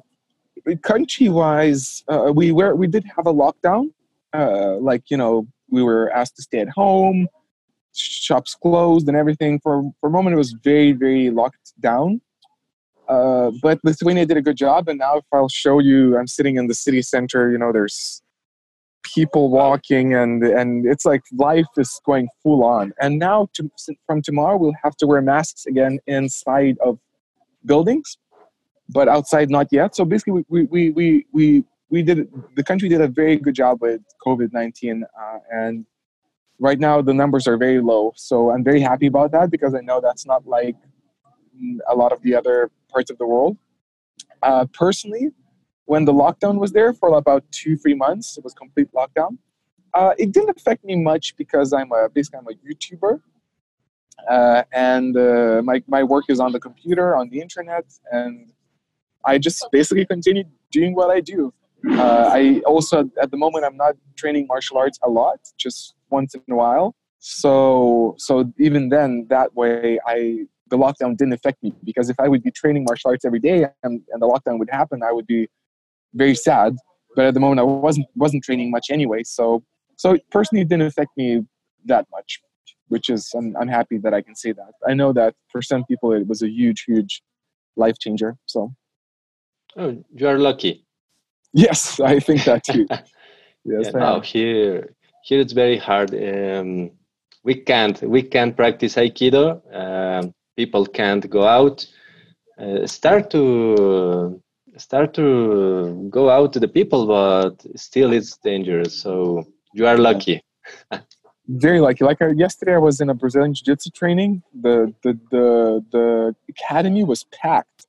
country wise, uh, we were we did have a lockdown. Uh, like you know, we were asked to stay at home shops closed and everything. For, for a moment, it was very, very locked down. Uh, but Lithuania did a good job. And now, if I'll show you, I'm sitting in the city center. You know, there's people walking, and and it's like life is going full on. And now, to, from tomorrow, we'll have to wear masks again inside of buildings, but outside not yet. So basically, we we we we we did the country did a very good job with COVID nineteen, uh, and right now the numbers are very low so i'm very happy about that because i know that's not like a lot of the other parts of the world uh, personally when the lockdown was there for about two three months it was complete lockdown uh, it didn't affect me much because i'm a basically i'm a youtuber uh, and uh, my, my work is on the computer on the internet and i just basically continued doing what i do uh, I also, at the moment, I'm not training martial arts a lot, just once in a while. So, so even then, that way, I the lockdown didn't affect me because if I would be training martial arts every day and, and the lockdown would happen, I would be very sad. But at the moment, I wasn't wasn't training much anyway. So, so personally, it didn't affect me that much, which is I'm, I'm happy that I can say that. I know that for some people, it was a huge, huge life changer. So, oh, you are lucky. Yes, I think that too. yes. Yeah, no, here here it's very hard. Um, we can't we can't practice Aikido. Um, people can't go out. Uh, start to start to go out to the people, but still it's dangerous. So you are lucky. very lucky. Like uh, yesterday, I was in a Brazilian Jiu-Jitsu training. The the the the academy was packed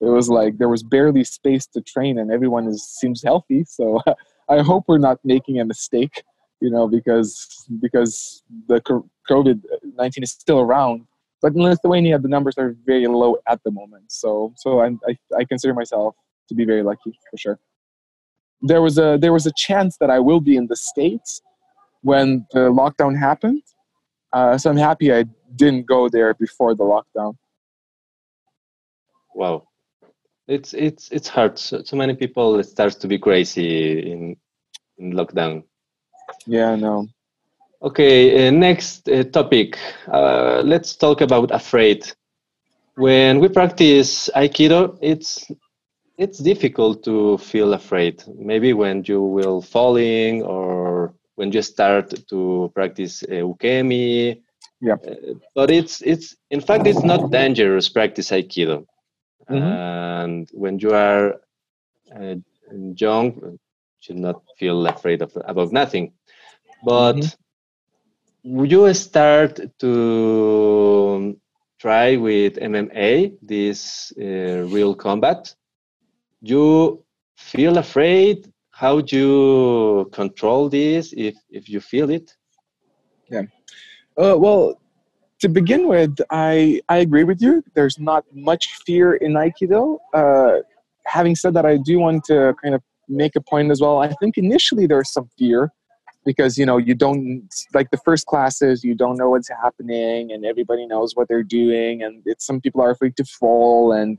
it was like there was barely space to train and everyone is seems healthy so i hope we're not making a mistake you know because because the covid-19 is still around but in lithuania the numbers are very low at the moment so so I'm, i i consider myself to be very lucky for sure there was a there was a chance that I will be in the states when the lockdown happened. Uh, so I'm happy I didn't go there before the lockdown. Wow, it's it's it's hard. So, so many people it starts to be crazy in in lockdown. Yeah, no. Okay, uh, next uh, topic. Uh, let's talk about afraid. When we practice Aikido, it's it's difficult to feel afraid. Maybe when you will falling or when you start to practice uh, ukemi. Yeah. Uh, but it's it's in fact it's not dangerous practice aikido. Mhm. And when you are uh, young, you should not feel afraid of about nothing. But Mhm. Would you start to try with MMA this uh, real combat? You feel afraid? How do you control this if if you feel it? Uh, well, to begin with, I I agree with you. There's not much fear in Aikido. Uh, having said that, I do want to kind of make a point as well. I think initially there's some fear because you know you don't like the first classes you don't know what's happening and everybody knows what they're doing and it's some people are afraid to fall and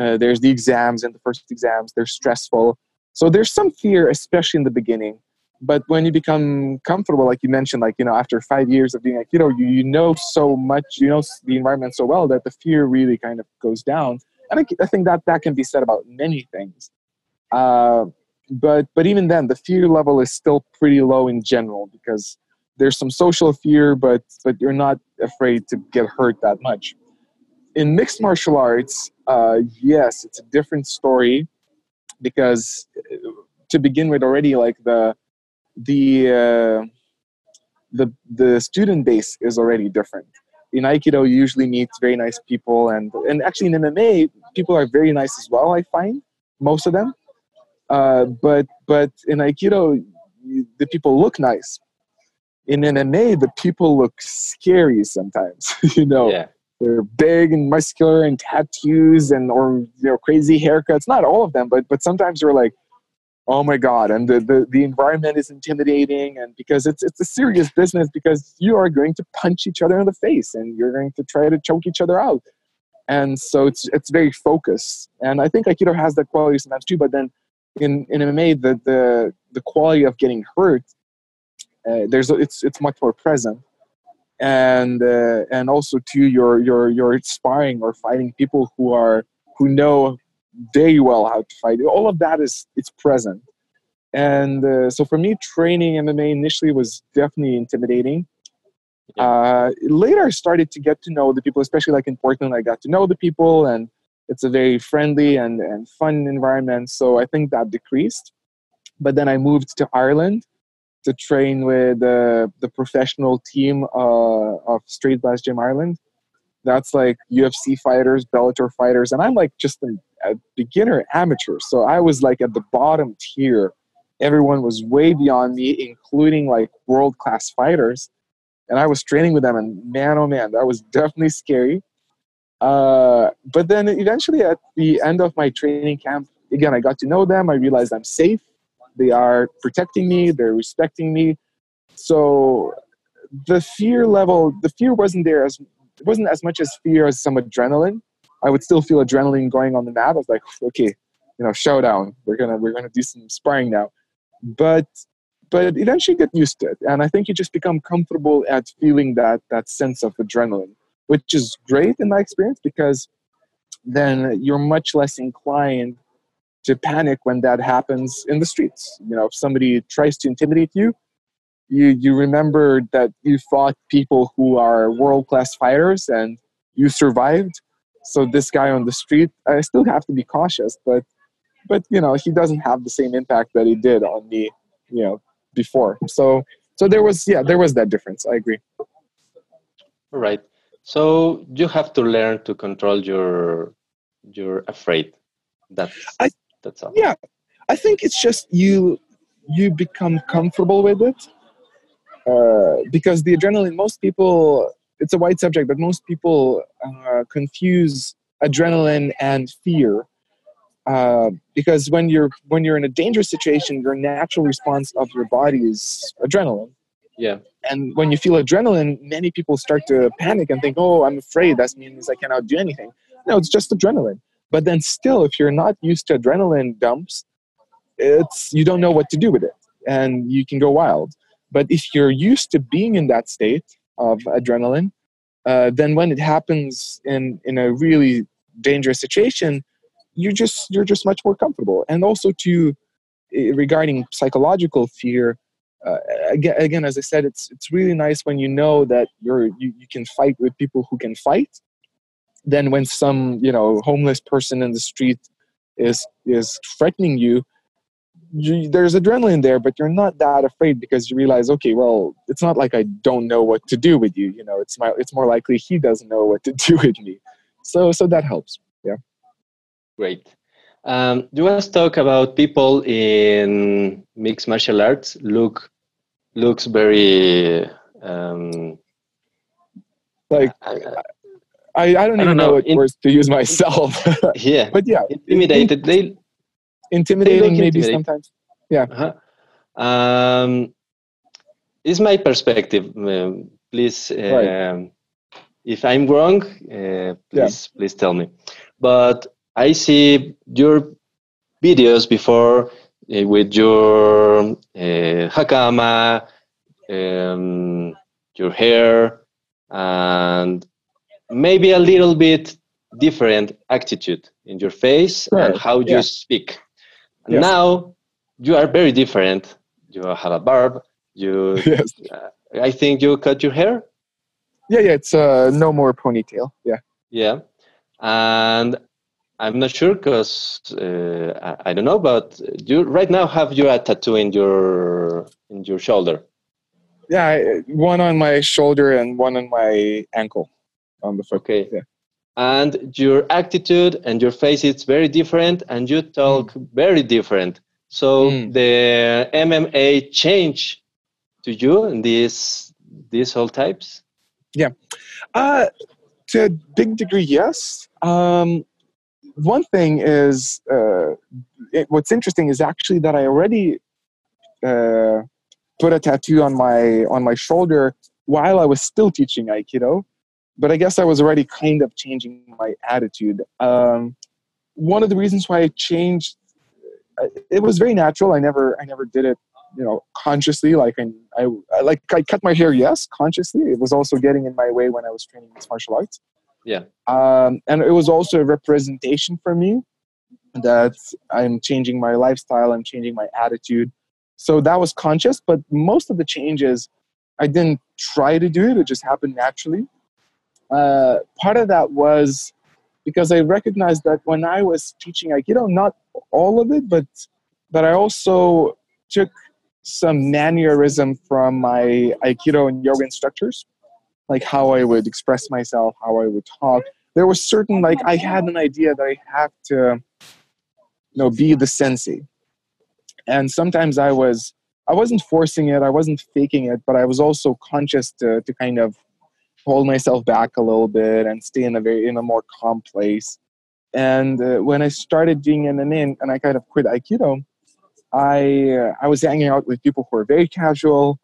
uh, there's the exams and the first exams they're stressful. So there's some fear especially in the beginning. But when you become comfortable like you mentioned like you know after five years of doing aikido you, you know so much you know the environment so well that the fear really kind of goes down. And i, I think that that can be said about many things. Uh, but but even then the fear level is still pretty low in general because there's some social fear but but you're not afraid to get hurt that much. In mixed martial arts uh, yes it's a different story because uh, to begin with already like the the uh, the the student base is already different. In aikido usually meet very nice people and and actually in mma people are very nice as well i find most of them uh, but but in aikido the people look nice. In mma the people look scary sometimes you know. Yeah. they're big and muscular and tattoos and or you know crazy haircuts. Not all of them but but sometimes you're like oh my god and the, the the environment is intimidating and because it's it's a serious business because you are going to punch each other in the face and you're going to try to choke each other out. And so it's it's very focused. And i think aikido has that quality sometimes too but then in in mma the the the quality of getting hurt uh, there's it's it's much more present. And uh, and also too you're you're you're sparring or fighting people who are who know very well how to fight all of that is it's present. And uh, so for me training mma initially was definitely intimidating. Uh, later i started to get to know the people especially like in portland i got to know the people and it's a very friendly and, and fun environment so i think that decreased but then i moved to ireland to train with uh, the professional team uh, of Straight Blast Gym Ireland. That's like UFC fighters, Bellator fighters, and I'm like just a, a beginner amateur. So I was like at the bottom tier. Everyone was way beyond me, including like world class fighters. And I was training with them, and man, oh man, that was definitely scary. Uh, but then eventually, at the end of my training camp, again, I got to know them. I realized I'm safe. They are protecting me. They're respecting me. So the fear level the fear wasn't there as it wasn't as much as fear as some adrenaline. I would still feel adrenaline going on the mat. I was like okay you know showdown we're gonna we're gonna do some sparring now. But but eventually get used to it. And i think you just become comfortable at feeling that that sense of adrenaline which is great in my experience because then you're much less inclined to panic when that happens in the streets. You know, if somebody tries to intimidate you, you you remember that you fought people who are world class fighters and you survived. So this guy on the street, I still have to be cautious, but but you know he doesn't have the same impact that he did on me, you know, before. So so there was yeah there was that difference. I agree. All right. So you have to learn to control your your afraid. That's I- that's all. Yeah, I think it's just you you become comfortable with it uh, because the adrenaline. Most people, it's a wide subject, but most people uh, confuse adrenaline and fear. uh, because when you're when you're in a dangerous situation, your natural response of your body is adrenaline. Yeah. And when you feel adrenaline, many people start to panic and think, "Oh, I'm afraid. That means I cannot do anything." No, it's just adrenaline. But then still, if you're not used to adrenaline dumps, it's you don't know what to do with it, and you can go wild. But if you're used to being in that state of adrenaline, uh, then when it happens in in a really dangerous situation, you're just you're just much more comfortable. And also to eh, regarding psychological fear, uh, again, again, as I said, it's it's really nice when you know that you're you, you can fight with people who can fight. Then when some you know homeless person in the street is is threatening you, you, there's adrenaline there, but you're not that afraid because you realize, okay, well, it's not like I don't know what to do with you. You know, it's my it's more likely he doesn't know what to do with me. So so that helps. Yeah. Great. Um, do you want to talk about people in mixed martial arts? Look, looks very um, like I, I, I don't I even don't know, know what in, words to use myself. yeah, but yeah, intimidated. they intimidating, they maybe sometimes. Yeah. Uh-huh. Um, is my perspective. Um, please, right. if I'm wrong, uh, please, yeah. please tell me. But I see your videos before uh, with your uh, hakama, um, your hair, and maybe a little bit different attitude in your face right. and how yeah. you speak. Yes. Now you are very different. You have a barb. You, yes. Uh, I think you cut your hair. Yeah, yeah. It's uh, no more ponytail. Yeah. Yeah, and I'm not sure because uh, I, I, don't know, but you right now have you a tattoo in your in your shoulder? Yeah, I, one on my shoulder and one on my ankle on the foot. Okay. Yeah. And your attitude and your face is very different, and you talk mm. very different. So mm. the MMA change to you in these these whole types? Yeah, uh, to a big degree, yes. Um, one thing is uh, it, what's interesting is actually that I already uh, put a tattoo on my on my shoulder while I was still teaching Aikido, but I guess I was already kind of changing my attitude. Um, one of the reasons why I changed uh, it was very natural. I never I never did it you know consciously like I, I, I like I cut my hair yes consciously it was also getting in my way when I was training mixed martial arts yeah. Um, and it was also a representation for me that I'm changing my lifestyle, I'm changing my attitude. So that was conscious, but most of the changes, I didn't try to do it, it just happened naturally. Uh, part of that was because I recognized that when I was teaching Aikido, not all of it, but but I also took some mannerism from my Aikido and yoga instructors like how I would express myself, how I would talk. There was certain like I had an idea that I have to, you know, be the sensei. And sometimes I was I wasn't forcing it, I wasn't faking it, but I was also conscious to to kind of hold myself back a little bit and stay in a very in a more calm place. And uh, when I started doing MMA and I kind of quit Aikido, I uh, I was hanging out with people who were very casual,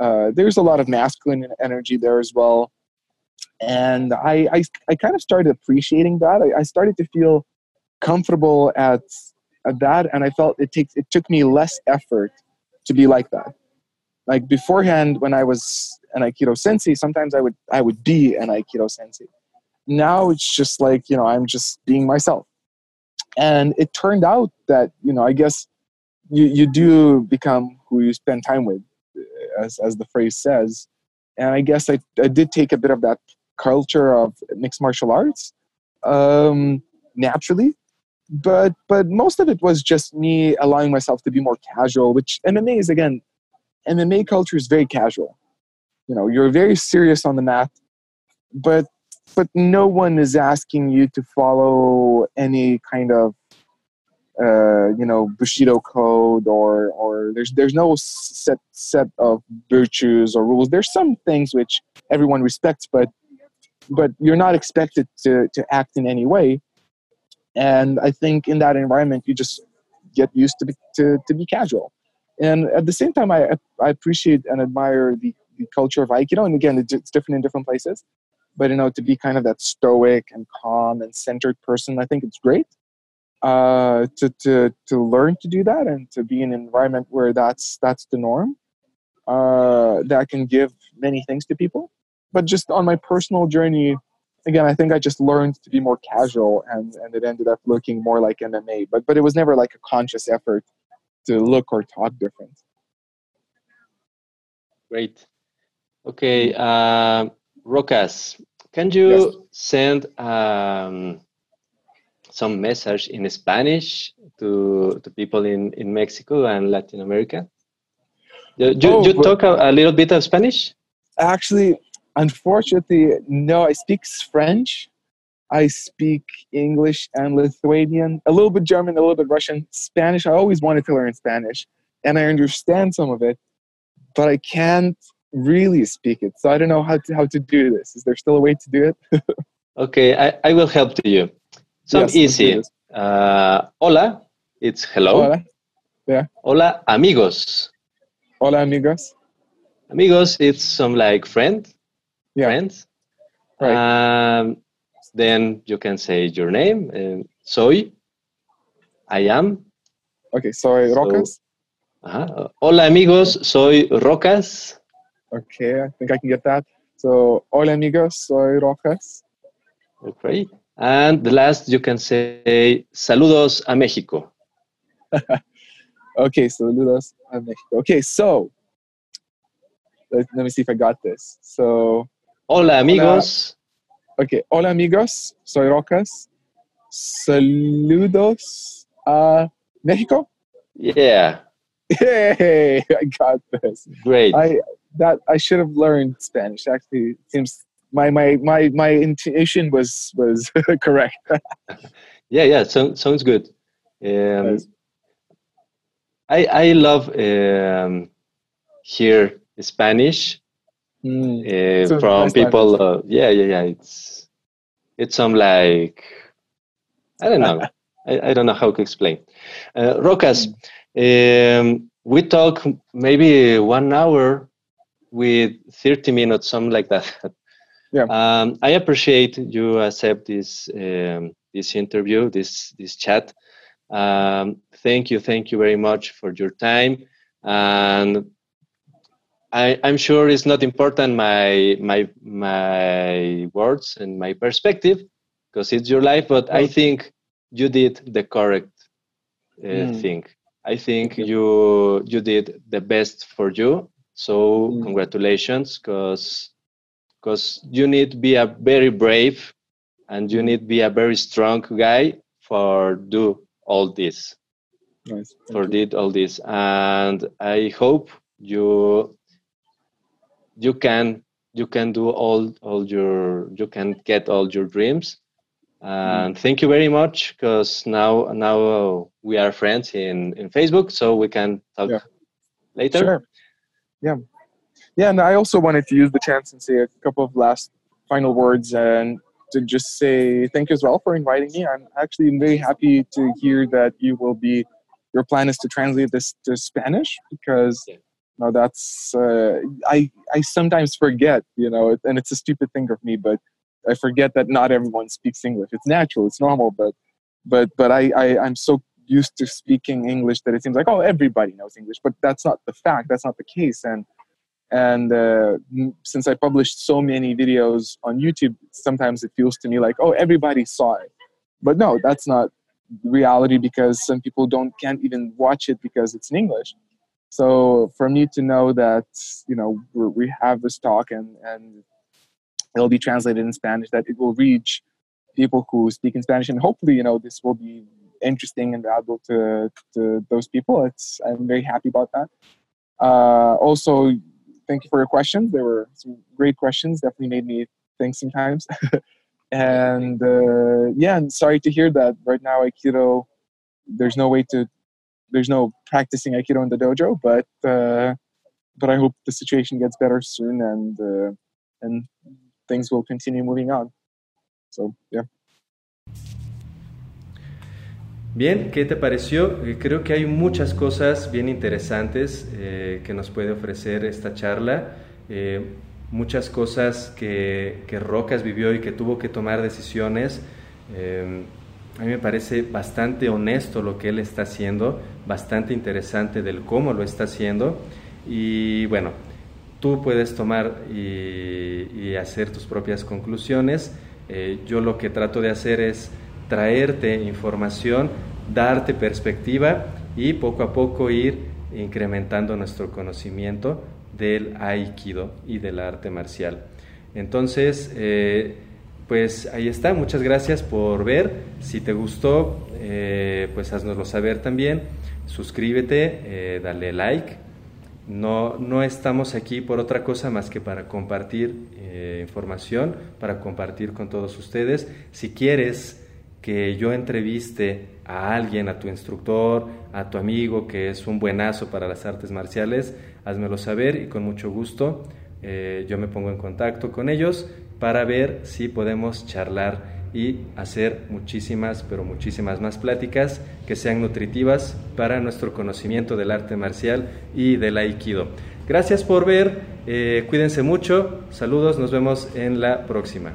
uh, there's a lot of masculine energy there as well. And I, I, I kind of started appreciating that. I, I started to feel comfortable at, at that, and I felt it takes it took me less effort to be like that. Like beforehand, when I was an Aikido sensei, sometimes I would I would be an Aikido sensei. Now it's just like you know I'm just being myself, and it turned out that you know I guess you you do become who you spend time with as, as the phrase says. And I guess I, I did take a bit of that culture of mixed martial arts um, naturally. But, but most of it was just me allowing myself to be more casual, which MMA is, again, MMA culture is very casual. You know, you're very serious on the mat, but but no one is asking you to follow any kind of uh, you know bushido code or or there's there's no set set of virtues or rules there's some things which everyone respects but but you're not expected to to act in any way and I think in that environment you just get used to be, to, to be casual. And at the same time, I, I appreciate and admire the, the culture of Aikido. And again, it's different in different places. But you know, to be kind of that stoic and calm and centered person, I think it's great. Uh, to to to learn to do that and to be in an environment where that's that's the norm, uh, that can give many things to people. But just on my personal journey, again, I think I just learned to be more casual, and and it ended up looking more like MMA. But but it was never like a conscious effort to look or talk different. Great. Okay, uh, Rokas, can you yes. send um, some message in Spanish to to people in in Mexico and Latin America? Do, you, oh, you talk a, a little bit of Spanish? Actually, Unfortunately, no. I speak French. I speak English and Lithuanian, a little bit German, a little bit Russian. Spanish, I always wanted to learn Spanish, and I understand some of it, but I can't really speak it. So I don't know how to, how to do this. Is there still a way to do it? okay, I, I will help to you. Some yes, easy. Uh, hola, it's hello. Hola. Yeah. Hola, amigos. Hola, amigos. Amigos, it's some like friend yeah. friends. Right. Um, then you can say your name. Uh, soy. I am. Okay, soy so, Rokas. Uh-huh. Hola amigos, soy Rokas. Okay, I think I can get that. So, hola amigos, soy Rokas. Okay. And the last you can say saludos a México. okay, saludos a México. Okay, so let, let me see if I got this. So, Hola amigos. Hola. Ok, hola amigos, soy Rokas. Saludos a México. Yeah. Hey, I got this. Great. I that I should have learned Spanish. Actually, it seems my my my my intuition was was correct. yeah, yeah, so, sounds good. Um, I I love um, here Spanish mm. uh, from nice people. Uh, yeah, yeah, yeah. It's it's some like I don't know. I, I don't know how to explain. Uh, Rokas, mm. um, we talk maybe one hour with 30 minutes, something like that. Yeah. Um, I appreciate you accept this um, this interview, this this chat. Um, thank you, thank you very much for your time, and I, am sure it's not important my my my words and my perspective because it's your life, but I think you did the correct uh, mm. thing. I think you you did the best for you. So mm. congratulations, because because you need to be a very brave and you need to be a very strong guy for do all this. Nice. For did all this, and I hope you you can you can do all all your you can get all your dreams and mm. thank you very much because now now we are friends in in facebook so we can talk yeah. later sure yeah yeah and i also wanted to use the chance and say a couple of last final words and to just say thank you as well for inviting me i'm actually very happy to hear that you will be your plan is to translate this to spanish because yeah no, that's uh, I I sometimes forget, you know, and it's a stupid thing of me, but I forget that not everyone speaks English. It's natural, it's normal, but but but I, I I'm so used to speaking English that it seems like oh everybody knows English, but that's not the fact. That's not the case, and and uh, since I published so many videos on YouTube, sometimes it feels to me like oh everybody saw it, but no, that's not reality because some people don't can't even watch it because it's in English so for me to know that you know we have this talk and and it'll be translated in Spanish, that it will reach people who speak in Spanish, and hopefully you know this will be interesting and valuable to to those people. It's I'm very happy about that. Uh, also, thank you for your questions. There were some great questions. Definitely made me think sometimes. and uh, yeah, and sorry to hear that. Right now, Aikido, there's no way to there's no practicing aikido in the dojo but uh, but i hope the situation gets better soon and uh, and things will continue moving on so yeah Bien, ¿qué te pareció? Eh, creo que hay muchas cosas bien interesantes eh, que nos puede ofrecer esta charla, eh, muchas cosas que, que, Rocas vivió y que tuvo que tomar decisiones. a mí me parece bastante honesto lo que él está haciendo, bastante interesante del cómo lo está haciendo y bueno, tú puedes tomar y hacer tus propias conclusiones. yo lo que trato de hacer es traerte información, darte perspectiva y poco a poco ir incrementando nuestro conocimiento del aikido y del arte marcial. Entonces, eh, pues ahí está, muchas gracias por ver. Si te gustó, eh, pues haznoslo saber también. Suscríbete, eh, dale like. No, no estamos aquí por otra cosa más que para compartir información, para compartir con todos ustedes. Si quieres que yo entreviste a alguien, a tu instructor, a tu amigo que es un buenazo para las artes marciales, házmelo saber y con mucho gusto eh, yo me pongo en contacto con ellos para ver si podemos charlar y hacer muchísimas, pero muchísimas más pláticas que sean nutritivas para nuestro conocimiento del arte marcial y del aikido. Gracias por ver, eh, cuídense mucho, saludos, nos vemos en la próxima.